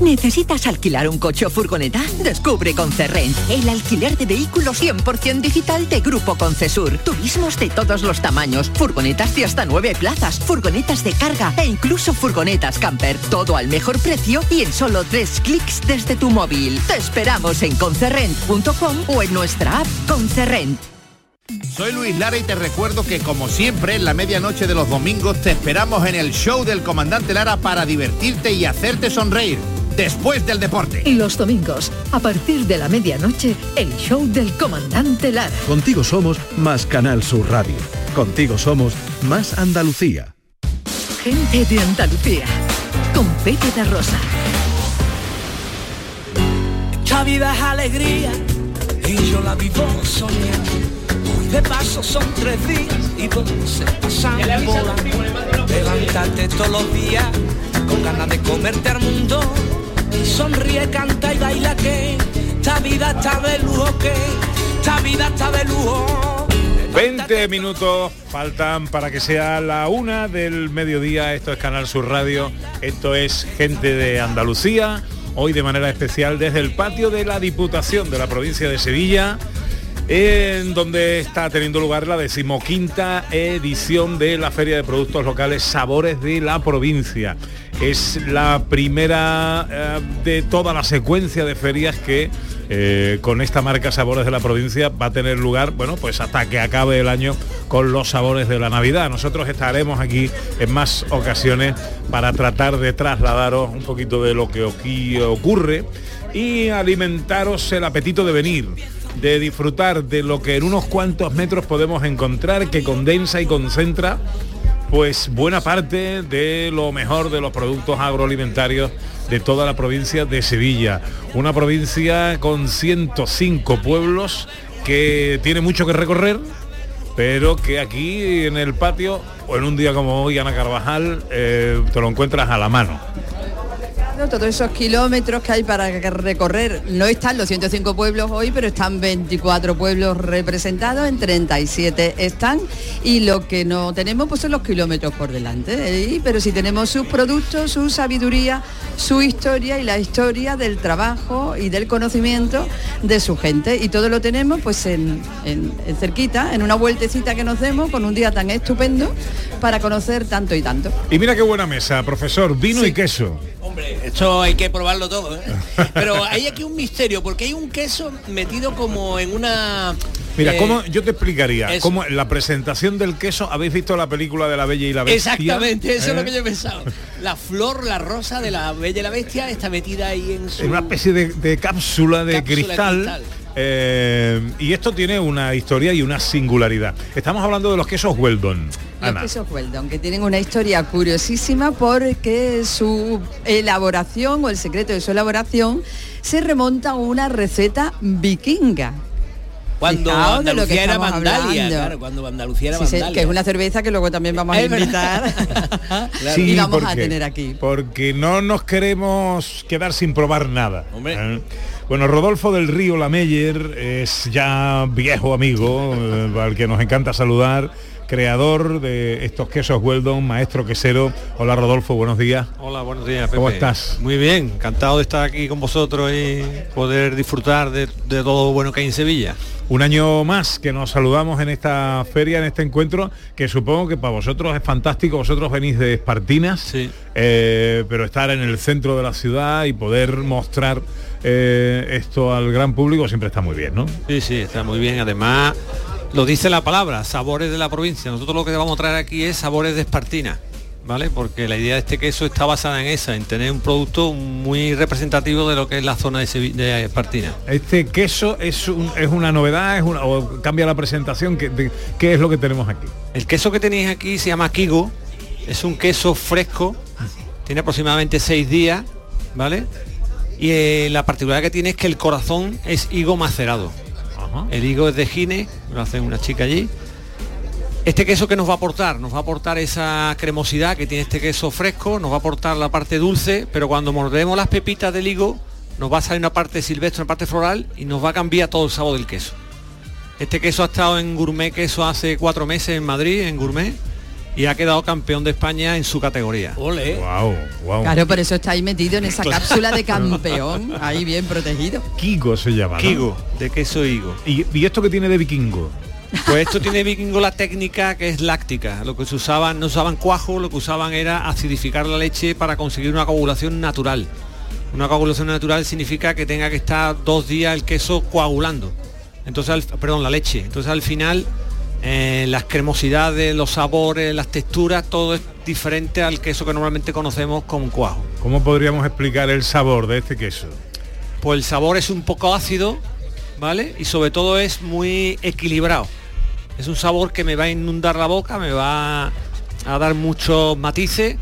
¿Necesitas alquilar un coche o furgoneta? Descubre Concerrent, el alquiler de vehículos 100% digital de Grupo Concesur. Turismos de todos los tamaños, furgonetas de hasta 9 plazas, furgonetas de carga e incluso furgonetas camper. Todo al mejor precio y en solo 3 clics desde tu móvil. Te esperamos en concerrent.com o en nuestra app Concerrent. Soy Luis Lara y te recuerdo que como siempre en la medianoche de los domingos te esperamos en el show del comandante Lara para divertirte y hacerte sonreír después del deporte. Y los domingos, a partir de la medianoche, el show del comandante Lara. Contigo somos más Canal Sur Radio. Contigo somos más Andalucía. Gente de Andalucía, con Pepe de Rosa. Esta vida es alegría y yo la vivo soñando. Hoy de paso son tres días y dos se pasan volando. Levantarte todos los días con ganas de comerte al mundo. Sonríe, canta y baila que esta vida está de lujo que esta vida está de lujo. 20 minutos faltan para que sea la una del mediodía. Esto es Canal Sur Radio. Esto es Gente de Andalucía. Hoy de manera especial desde el patio de la Diputación de la provincia de Sevilla, en donde está teniendo lugar la decimoquinta edición de la Feria de Productos Locales Sabores de la Provincia. Es la primera eh, de toda la secuencia de ferias que eh, con esta marca Sabores de la Provincia va a tener lugar, bueno, pues hasta que acabe el año con los sabores de la Navidad. Nosotros estaremos aquí en más ocasiones para tratar de trasladaros un poquito de lo que aquí ocurre y alimentaros el apetito de venir de disfrutar de lo que en unos cuantos metros podemos encontrar que condensa y concentra pues buena parte de lo mejor de los productos agroalimentarios de toda la provincia de Sevilla. Una provincia con 105 pueblos que tiene mucho que recorrer, pero que aquí en el patio o en un día como hoy, Ana Carvajal, eh, te lo encuentras a la mano. Todos esos kilómetros que hay para recorrer, no están los 105 pueblos hoy, pero están 24 pueblos representados, en 37 están, y lo que no tenemos pues son los kilómetros por delante, ¿eh? pero si tenemos sus productos, su sabiduría, su historia y la historia del trabajo y del conocimiento de su gente, y todo lo tenemos pues en, en- en cerquita, en una vueltecita que nos demos con un día tan estupendo para conocer tanto y tanto. Y mira qué buena mesa, profesor, vino y queso. Esto hay que probarlo todo, ¿eh? Pero hay aquí un misterio, porque hay un queso metido como en una... Mira, eh, ¿cómo, yo te explicaría, eso. cómo la presentación del queso, ¿habéis visto la película de la Bella y la Bestia? Exactamente, eso es lo ¿Eh? que yo he pensado. La flor, la rosa de la Bella y la Bestia está metida ahí en su... en una especie de, de cápsula de Cápsula de cristal. cristal. Eh, y esto tiene una historia y una singularidad. Estamos hablando de los quesos Weldon. Los Ana. quesos Weldon, que tienen una historia curiosísima porque su elaboración o el secreto de su elaboración se remonta a una receta vikinga. Cuando Fijaos Andalucía era estamos Vandalia, hablando. claro, cuando Andalucía era Sí, sí, Vandalia. que es una cerveza que luego también vamos a invitar Sí, y vamos a porque- tener aquí. Porque no nos queremos quedar sin probar nada. ¿eh? Bueno, Rodolfo del Río Lameyer es ya viejo amigo, eh, al que nos encanta saludar, creador de estos quesos Weldon, maestro quesero. Hola Rodolfo, buenos días. Hola, buenos días. ¿Cómo Pepe. estás? Muy bien, encantado de estar aquí con vosotros y poder disfrutar de, de todo lo bueno que hay en Sevilla. Un año más que nos saludamos en esta feria, en este encuentro, que supongo que para vosotros es fantástico. Vosotros venís de Espartinas, eh, pero estar en el centro de la ciudad y poder mostrar eh, esto al gran público siempre está muy bien, ¿no? Sí, sí, está muy bien. Además, lo dice la palabra, sabores de la provincia. Nosotros lo que vamos a traer aquí es sabores de Espartina. ¿Vale? Porque la idea de este queso está basada en esa, en tener un producto muy representativo de lo que es la zona de, Sevi- de Espartina. Este queso es, un- es una novedad, es una, o cambia la presentación. ¿qué, de- qué es lo que tenemos aquí? El queso que tenéis aquí se llama Kigo, es un queso fresco, tiene aproximadamente seis días, ¿vale? Y eh, la particularidad que tiene es que el corazón es higo macerado. El higo es de Gine, lo hacen una chica allí. Este queso que nos va a aportar, nos va a aportar esa cremosidad que tiene este queso fresco, nos va a aportar la parte dulce, pero cuando mordemos las pepitas del higo, nos va a salir una parte silvestre, una parte floral y nos va a cambiar todo el sabor del queso. Este queso ha estado en Gourmet Queso hace cuatro meses en Madrid, en Gourmet, y ha quedado campeón de España en su categoría. Ole. Wow, wow. Claro, por eso está ahí metido en esa cápsula de campeón, ahí bien protegido. Kigo se llama. ¿no? Kigo, de queso higo. ¿Y, y esto que tiene de vikingo? Pues esto tiene vikingo la técnica que es láctica. Lo que se usaban, no usaban cuajo, lo que usaban era acidificar la leche para conseguir una coagulación natural. Una coagulación natural significa que tenga que estar dos días el queso coagulando. Entonces, al- perdón, la leche. Entonces al final eh, las cremosidades, los sabores, las texturas, todo es diferente al queso que normalmente conocemos con cuajo. ¿Cómo podríamos explicar el sabor de este queso? Pues el sabor es un poco ácido, ¿vale? Y sobre todo es muy equilibrado. Es un sabor que me va a inundar la boca, me va a dar muchos matices,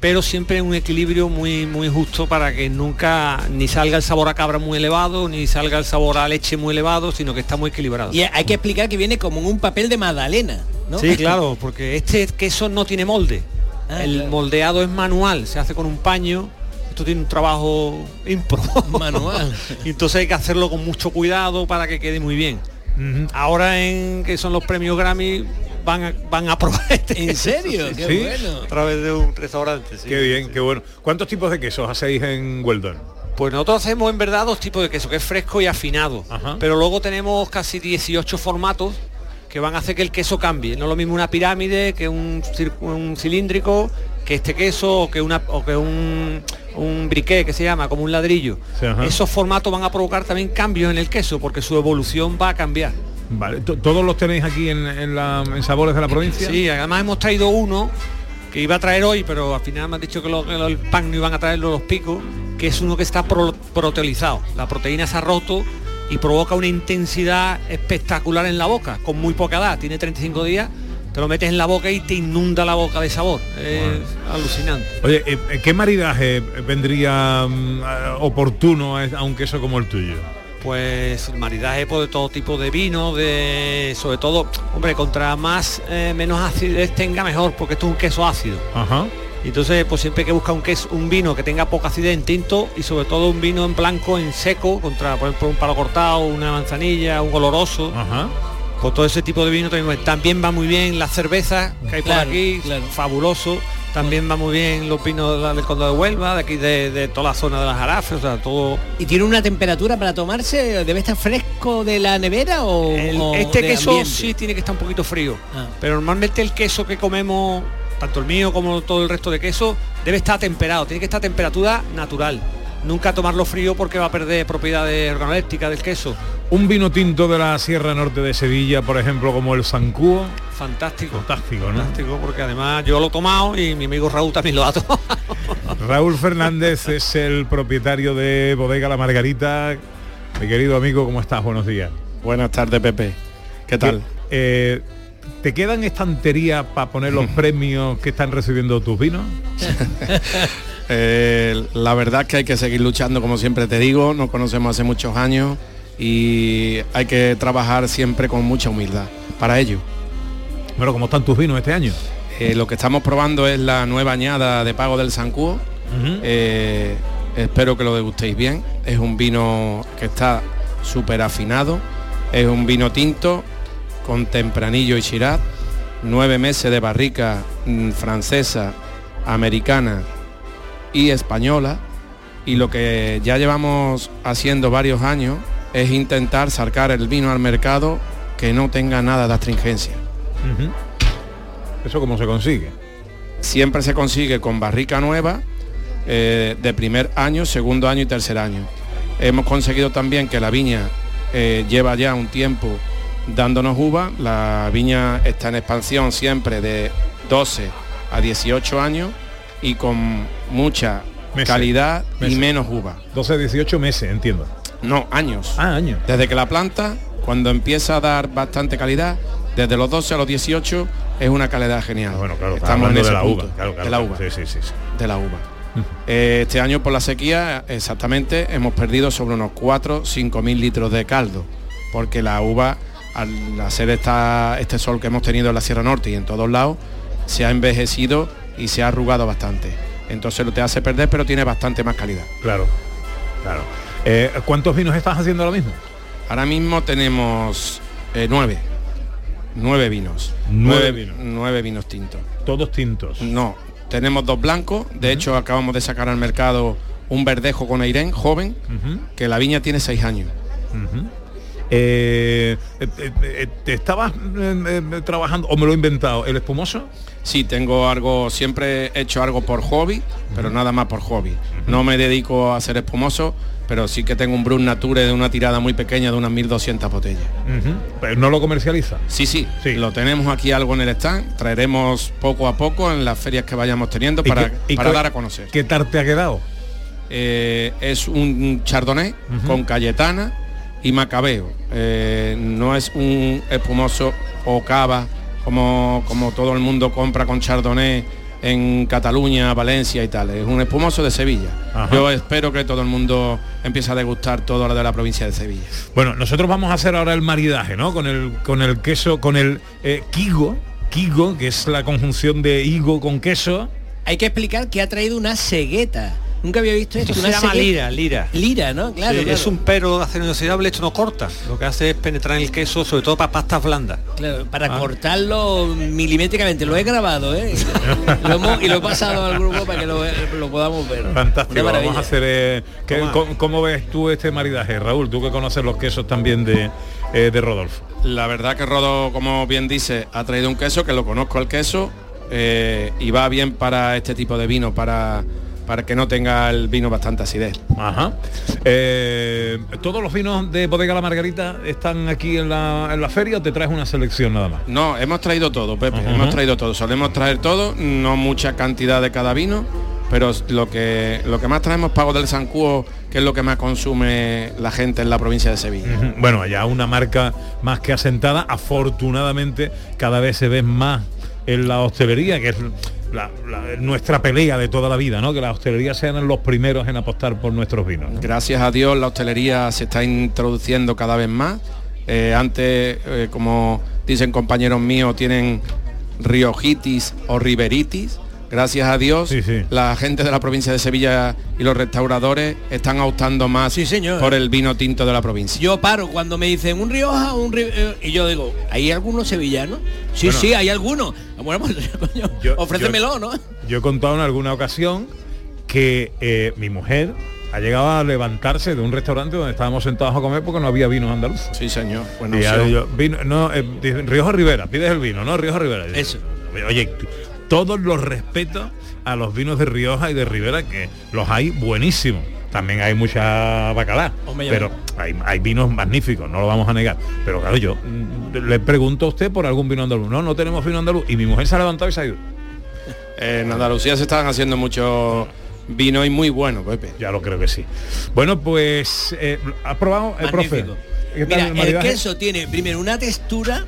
pero siempre en un equilibrio muy muy justo para que nunca ni salga el sabor a cabra muy elevado, ni salga el sabor a leche muy elevado, sino que está muy equilibrado. Y hay que explicar que viene como en un papel de magdalena, ¿no? Sí, claro, porque este queso no tiene molde. Ah, el claro. moldeado es manual, se hace con un paño. Esto tiene un trabajo impro. Manual. Y entonces hay que hacerlo con mucho cuidado para que quede muy bien. Ahora en que son los premios Grammy van a, van a probar este ¿En queso, serio? sí, Qué sí, bueno. A través de un restaurante. sí. Qué bien, qué bueno. ¿Cuántos tipos de quesos hacéis en Weldon? Pues nosotros hacemos en verdad dos tipos de queso, que es fresco y afinado. Pero luego tenemos casi 18 formatos que van a hacer que el queso cambie. No es lo mismo una pirámide que un, un cilíndrico, que este queso o que, una, o que un, un briquet que se llama, como un ladrillo. Sí, ajá. Esos formatos van a provocar también cambios en el queso porque su evolución va a cambiar. Vale, ¿to- ¿todos los tenéis aquí en, en la- en Sabores de la Provincia? Sí, además hemos traído uno que iba a traer hoy, pero al final me han dicho que, lo- que lo- el pan no iban a traerlo los picos, que es uno que está pro- proteolizado. La proteína se ha roto y provoca una intensidad espectacular en la boca, con muy poca edad, tiene 35 días, te lo metes en la boca y te inunda la boca de sabor. Es alucinante. Oye, eh, ¿qué maridaje vendría mm, oportuno a un queso como el tuyo? Pues el maridaje pues, de todo tipo de vino, de sobre todo, hombre, contra más eh, menos acidez tenga mejor, porque esto es un queso ácido. Ajá. Y Entonces, pues siempre hay que buscar un queso, un vino que tenga poca acidez en tinto y sobre todo un vino en blanco, en seco, contra por ejemplo un palo cortado, una manzanilla, un oloroso. Pues todo ese tipo de vino también, también va muy bien las cervezas que hay Claro, por aquí, fabuloso. También va muy bien los vinos de- del condado de Huelva, de aquí de, de toda la zona de las Jarafes, o sea, todo. ¿Y tiene una temperatura para tomarse? ¿Debe estar fresco de la nevera o, o este queso ambiente? sí tiene que estar un poquito frío. Ah. Pero normalmente el queso que comemos, tanto el mío como todo el resto de queso, debe estar temperado, tiene que estar a temperatura natural. Nunca tomarlo frío porque va a perder propiedades organolépticas del queso. Un vino tinto de la Sierra Norte de Sevilla, por ejemplo, como el Zancúo. Fantástico. Fantástico, ¿no? Fantástico, porque además yo lo he tomado y mi amigo Raúl también lo ha tomado. Raúl Fernández es el propietario de Bodega La Margarita. Mi querido amigo, ¿cómo estás? Buenos días. Buenas tardes, Pepe. ¿Qué tal? Eh, ¿Te quedan estanterías para poner los premios que están recibiendo tus vinos? Eh, la verdad es que hay que seguir luchando, como siempre te digo, nos conocemos hace muchos años y hay que trabajar siempre con mucha humildad para ello. Bueno, ¿cómo están tus vinos este año? Eh, lo que estamos probando es la nueva añada de pago del Sancuo. Eh, espero que lo degustéis bien. Es un vino que está súper afinado. Es un vino tinto con tempranillo y shiraz. nueve meses de barrica mm, francesa, americana y española. Y lo que ya llevamos haciendo varios años es intentar sacar el vino al mercado que no tenga nada de astringencia. ¿Eso cómo se consigue? Siempre se consigue con barrica nueva eh, de primer año, segundo año y tercer año. Hemos conseguido también que la viña eh, lleva ya un tiempo dándonos uva. La viña está en expansión siempre de 12 a 18 años y con mucha Meses. calidad y menos uva. 12, 18 meses, entiendo. No, años. Ah, años. Desde que la planta, cuando empieza a dar bastante calidad, desde los 12 a los 18 es una calidad genial. Bueno, claro, Estamos en ese de la punto, uva. Claro, claro, de la uva. Sí, sí, sí, sí. De la uva. Eh, este año por la sequía, exactamente, hemos perdido sobre unos 4 5 mil litros de caldo, porque la uva, al hacer esta, este sol que hemos tenido en la Sierra Norte y en todos lados, se ha envejecido y se ha arrugado bastante. Entonces lo te hace perder, pero tiene bastante más calidad. Claro, claro. Eh, ¿Cuántos vinos estás haciendo ahora mismo? Ahora mismo tenemos eh, nueve. Nueve vinos. Nueve vinos. Nueve vinos tintos. Todos tintos. No, tenemos dos blancos. De hecho, acabamos de sacar al mercado un verdejo con Airén, joven, que la viña tiene seis años. Eh, eh, eh, eh, ¿Te estabas eh, eh, trabajando o me lo he inventado? ¿El espumoso? Sí, tengo algo, siempre he hecho algo por hobby, pero nada más por hobby. No me dedico a ser espumoso, pero sí que tengo un Brut Nature de una tirada muy pequeña de unas 1200 botellas. Pero no lo comercializa. Sí, sí, lo tenemos aquí algo en el stand, traeremos poco a poco en las ferias que vayamos teniendo para, qué- para dar a conocer. ¿Qué tal te ha quedado? Eh, es un chardonnay con cayetana y macabeo. Eh, no es un espumoso o cava como, como todo el mundo compra con chardonnay en Cataluña, Valencia y tal. Es un espumoso de Sevilla. Ajá. Yo espero que todo el mundo empiece a degustar todo lo de la provincia de Sevilla. Bueno, nosotros vamos a hacer ahora el maridaje, ¿no? Con el, con el queso, con el eh, kigo, kigo, que es la conjunción de higo con queso. Hay que explicar que ha traído una cegueta. Nunca había visto esto. Esto se una llama lira, lira. Lira, ¿no? Claro, Sí, claro. Es un pero de acero inoxidable, esto no corta. Lo que hace es penetrar en el queso, sobre todo para pastas blandas. Claro, para Ah. cortarlo milimétricamente. Lo he grabado, ¿eh? Lo hemos- y lo he pasado al grupo para que lo, lo podamos ver. Fantástico, vamos a hacer... eh, ¿qué- Toma. cómo, cómo ves tú este maridaje, Raúl? Tú que conoces los quesos también de, eh, de Rodolfo. La verdad que Rodo, como bien dice, ha traído un queso, que lo conozco el queso, eh, y va bien para este tipo de vino, para, para que no tenga el vino bastante acidez. Ajá. Eh, ¿Todos los vinos de Bodega La Margarita están aquí en la, en la feria o te traes una selección nada más? No, hemos traído todo, Pepe, Ajá. hemos traído todo. Solemos traer todo, no mucha cantidad de cada vino, pero lo que, lo que más traemos Pago del Sancuo, que es lo que más consume la gente en la provincia de Sevilla. Bueno, ya una marca más que asentada, afortunadamente cada vez se ve más en la hostelería, que es nuestra pelea de toda la vida, ¿no? Que la hostelería sean los primeros en apostar por nuestros vinos. ¿no? Gracias a Dios la hostelería se está introduciendo cada vez más. Eh, antes, eh, como dicen compañeros míos, tienen riojitis o riberitis. Gracias a Dios, la gente de la provincia de Sevilla y los restauradores están optando más por el vino tinto de la provincia. Yo paro cuando me dicen un Rioja, un Ri- eh, y yo digo, ¿hay algunos sevillanos? Sí, Bueno. sí, hay algunos. Bueno, pues coño, ofrécemelo, ¿no? Yo he contado en alguna ocasión que eh, mi mujer ha llegado a levantarse de un restaurante donde estábamos sentados a comer porque no había vino andaluz. Sí, señor. Y opción. yo, vino, no, eh, Rioja Rivera, pides el vino, ¿no? Rioja Rivera. Eso. Oye, todos los respetos a los vinos de Rioja y de Rivera, que los hay buenísimos. También hay mucha bacalá, pero hay, hay vinos magníficos, no lo vamos a negar. Pero claro, yo mm, le pregunto a usted por algún vino andaluz. No, no tenemos vino andaluz. Y mi mujer se ha levantado y se ha ido. En Andalucía se están haciendo muchos vinos y muy buenos, Pepe. Ya lo creo que sí. Bueno, pues, eh, ¿has probado el profe? Magnífico. ¿Qué tal Mira, el queso tiene primero una textura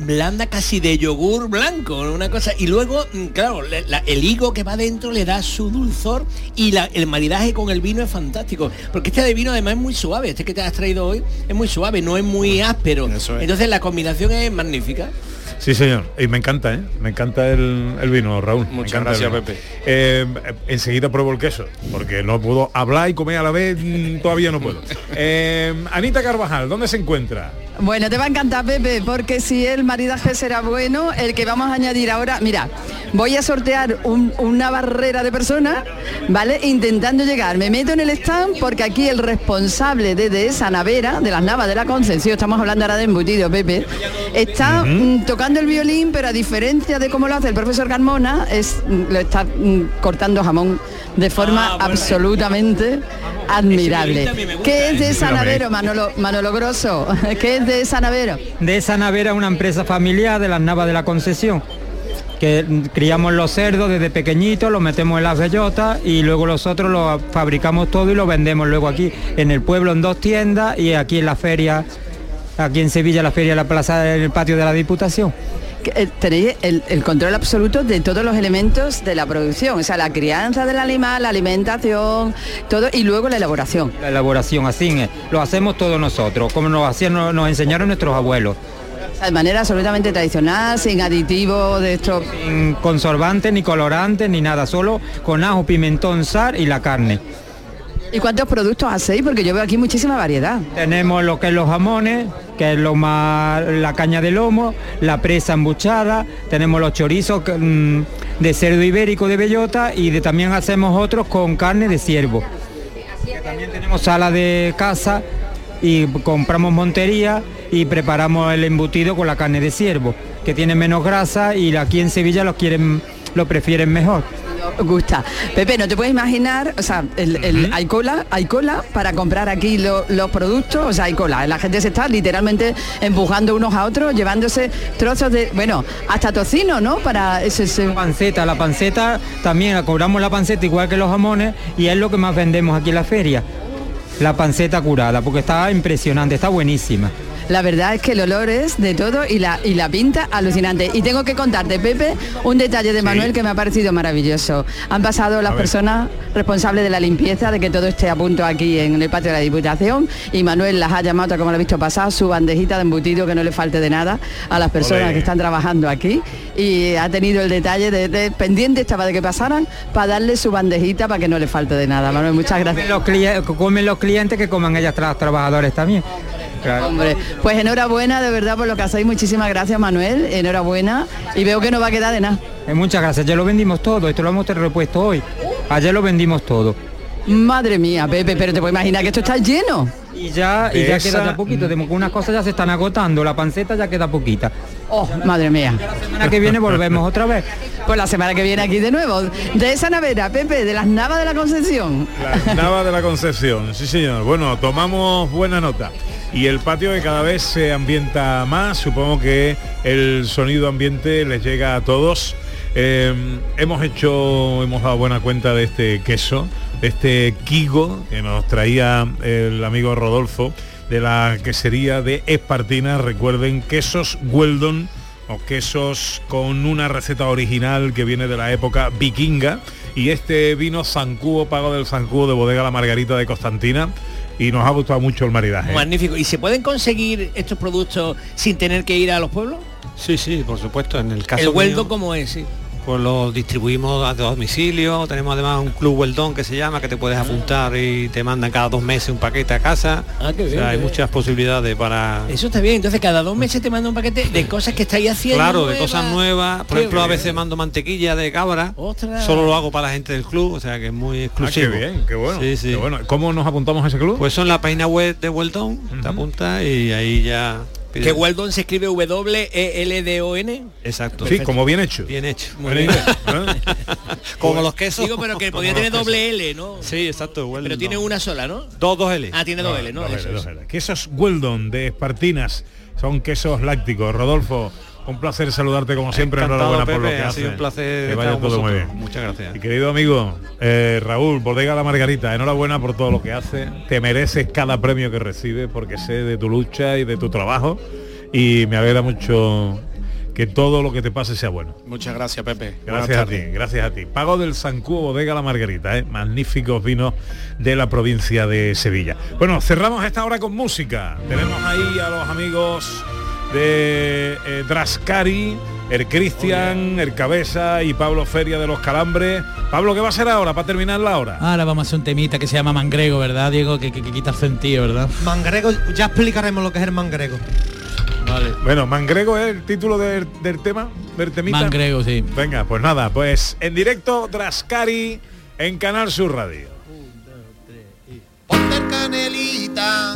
blanda casi de yogur blanco, una cosa. Y luego mm, claro la- el higo que va dentro le da su dulzor y la- el maridaje con el vino es fantástico. Porque este de vino además es muy suave. Este que te has traído hoy es muy suave no es muy áspero. Entonces la combinación es magnífica Sí, señor. Y me encanta, ¿eh? Me encanta el, el vino, Raúl. Muchas gracias. Pepe. Eh, enseguida pruebo el queso, porque no puedo hablar y comer a la vez, mm, todavía no puedo. Eh, Anita Carvajal, ¿dónde se encuentra? Bueno, te va a encantar, Pepe, porque si el maridaje será bueno, el que vamos a añadir ahora, mira, voy a sortear un- una barrera de personas, ¿vale? Intentando llegar. Me meto en el stand porque aquí el responsable de, de esa navera, de las navas de la Concepción, estamos hablando ahora de embutido, Pepe, está mm, tocando el violín, pero a diferencia de cómo lo hace el profesor Carmona, es, mm, lo está mm, cortando jamón de forma absolutamente admirable. gusta, ¿Qué es de ¿eh? esa Sí, hombre. navero, Manolo, Manolo Grosso? ¿Qué es de esa navero? De esa navera una empresa familiar de las Navas de la Concesión que mm, criamos los cerdos desde pequeñitos, los metemos en las bellotas y luego nosotros lo fabricamos todo y lo vendemos luego aquí en el pueblo en dos tiendas y aquí en la feria, aquí en Sevilla la feria de la plaza en el patio de la Diputación. Eh, Tenéis el, el control absoluto de todos los elementos de la producción, o sea, la crianza del animal, la alimentación, todo, y luego la elaboración. La elaboración así es, lo hacemos todos nosotros, como nos hacían, nos, nos enseñaron nuestros abuelos. O sea, de manera absolutamente tradicional, sin aditivos de estos. Sin conservantes, ni colorantes, ni nada, solo con ajo, pimentón, sal y la carne. ¿Y cuántos productos hacéis? Porque yo veo aquí muchísima variedad. Tenemos lo que es los jamones, que es lo más la caña de lomo, la presa embuchada, tenemos los chorizos mm, de cerdo ibérico de bellota y de- también hacemos otros con carne de ciervo. También tenemos sala de casa y compramos montería y preparamos el embutido con la carne de ciervo, que tiene menos grasa y aquí en Sevilla quieren lo prefieren mejor. Gusta. Pepe, no te puedes imaginar, o sea, el, el- hay cola, hay cola para comprar aquí lo- los productos, o sea, hay cola. La gente se está literalmente empujando unos a otros, llevándose trozos de, bueno, hasta tocino, ¿no? Para ese, ese- panceta, la panceta también la cobramos la panceta igual que los jamones y es lo que más vendemos aquí en la feria. La panceta curada, porque está impresionante, está buenísima. La verdad es que el olor es de todo y la, y la pinta alucinante. Y tengo que contarte, Pepe, un detalle de Manuel que me ha parecido maravilloso. Han pasado las personas responsables de la limpieza, de que todo esté a punto aquí en el patio de la Diputación, y Manuel las ha llamado, como lo ha visto pasar, su bandejita de embutido, que no le falte de nada a las personas que están trabajando aquí. Y ha tenido el detalle de, de- pendiente estaba de que pasaran para darle su bandejita para que no le falte de nada. Manuel, muchas gracias. Comen los, cli- comen los clientes que coman ellas los trabajadores también. Claro. Hombre, pues enhorabuena de verdad por lo que hacéis. Muchísimas gracias, Manuel. Enhorabuena. Y veo que no va a quedar de nada. Eh, muchas gracias, ya lo vendimos todo, esto lo hemos repuesto hoy. Ayer lo vendimos todo. Madre mía, Pepe, pero te puedes imaginar que esto está lleno. Y ya, y ya esa- queda ya poquito, de unas cosas ya se están agotando, la panceta ya queda poquita. Oh, madre mía. La semana que viene volvemos otra vez. Pues la semana que viene aquí de nuevo. De esa navera, Pepe, de las navas de la Concepción. La Nava de la Concepción, sí señor. Bueno, tomamos buena nota. Y el patio que cada vez se ambienta más, supongo que el sonido ambiente les llega a todos. Eh, hemos hecho, hemos dado buena cuenta de este queso, de este Kigo que nos traía el amigo Rodolfo de la quesería de Espartina. Recuerden, quesos Weldon o quesos con una receta original que viene de la época vikinga y este vino Zancudo, pago del Zancudo de bodega La Margarita de Constantina y nos ha gustado mucho el maridaje. Magnífico. ¿Y se pueden conseguir estos productos sin tener que ir a los pueblos? Sí, sí, por supuesto. En el caso El Hueldo mío, como es, sí. pues lo distribuimos a domicilio. Tenemos además un club Weldon que se llama, que te puedes apuntar y te mandan cada dos meses un paquete a casa. Ah, qué O bien, sea, hay bien. muchas posibilidades para... Eso está bien. Entonces cada dos meses te manda un paquete de cosas que estáis haciendo. Claro, de cosas nuevas. Por Qué ejemplo, a veces mando mantequilla de cabra. Ostras. Solo lo hago para la gente del club, o sea que es muy Ah, exclusivo. qué bien, qué bueno. Sí, sí. qué bueno. ¿Cómo nos apuntamos a ese club? Pues son la página web de Weldon, te apunta y ahí ya... Que Weldon se escribe W E L D O N. Exacto. Sí, como bien hecho. Bien hecho. Muy bien. Como los quesos. Digo, pero que podía tener doble L, ¿no? Sí, exacto. Weldon. Pero tiene una sola, ¿no? Dos, dos L. Ah, tiene dos L, ¿no? Dos Eso L, es. dos L. Quesos Weldon de Espartinas son quesos lácticos. Rodolfo, un placer saludarte como siempre. Enhorabuena por lo Pepe, que ha hace. sido un placer Que vaya todo muy bien. Muchas gracias. Y querido amigo eh, Raúl, Bodega La Margarita, enhorabuena por todo lo que hace. Te mereces cada premio que recibes porque sé de tu lucha y de tu trabajo. Y me alegra mucho que todo lo que te pase sea bueno. Muchas gracias, Pepe. Gracias a ti, gracias a ti. Pago del Sancuo Bodega La Margarita, ¿eh? magníficos vinos de la provincia de Sevilla. Bueno, cerramos esta hora con música. Tenemos ahí a los amigos de eh, Drascari, el Cristian, el Cabeza y Pablo Feria de los Calambres. Pablo, ¿qué va a ser ahora para terminar la hora? Ahora vamos a hacer un temita que se llama Mangrego, ¿verdad, Diego? Que, que- que quita el sentido, ¿verdad? Mangrego, ya explicaremos lo que es el mangrego. Vale. Bueno, Mangrego es el título del, del tema, del temita. Mangrego, sí. Venga, pues nada, pues en directo Drascari en Canal Sur Radio.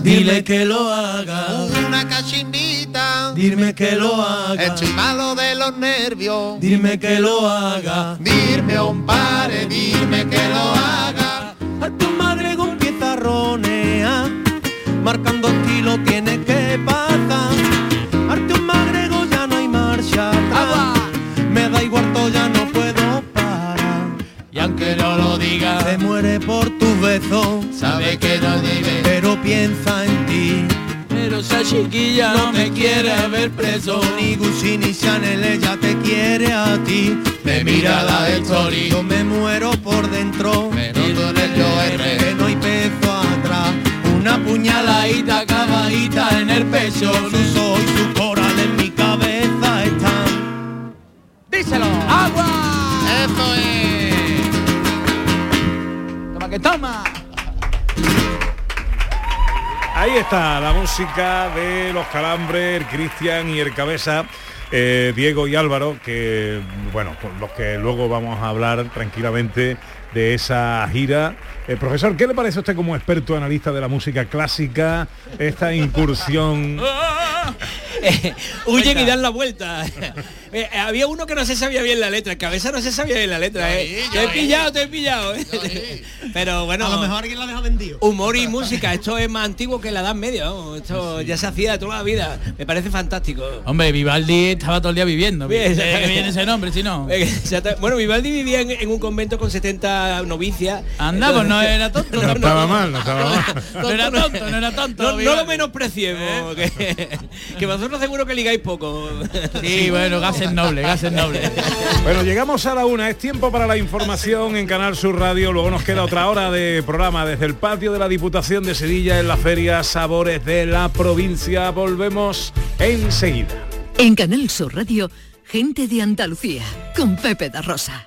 Dile que lo haga. Una cachimbita. Dime que lo haga. Estoy malo de los nervios. Dime que lo haga. Dime un pare, dime que lo haga. A tu madre con pizarrones, marcando estilo tiene que pasar. Y aunque no lo diga, Se muere por tus besos, sabe que no debe. pero piensa en ti. Pero esa chiquilla no me quiere ver preso. Ni Gucci ni Chanel, ella te quiere a ti. Me mira la story. Yo me muero por dentro. Me noto en el yo Que no hay peso atrás. Una puñaladita acabadita en el pecho. Sus ojos y su coral en mi cabeza están. ¡Díselo! ¡Agua! Toma! Ahí está la música de los Calambres, Cristian y el Cabeza, eh, Diego y Álvaro, que bueno, con los que luego vamos a hablar tranquilamente de esa gira. Eh, profesor, ¿qué le parece a usted como experto analista de la música clásica esta incursión? Huyen y dan la vuelta. Eh, había uno que no se sabía bien la letra, cabeza no se sabía bien la letra. eh. Te he pillado, te he pillado. eh. Pero bueno. A lo mejor alguien la deja vendido. Humor y música, esto es más antiguo que la Edad Media, esto ya se hacía de toda la vida. Me parece fantástico. Hombre, Vivaldi estaba todo el día viviendo. Bien, ¿De qué viene ese nombre, si no? Bueno, Vivaldi vivía en, en un convento con 70 novicias. Anda, pues no era tonto. No estaba mal, no estaba mal. No era tonto, no era tonto. No, no lo menospreciemos, que, que vosotros seguro que ligáis poco. Sí, bueno, gases nobles, gases nobles. Bueno, llegamos a la una, es tiempo para la información en Canal Sur Radio, luego nos queda otra hora de programa desde el patio de la Diputación de Sevilla en la Feria Sabores de la Provincia. Volvemos enseguida. En Canal Sur Radio, gente de Andalucía, con Pepe da Rosa.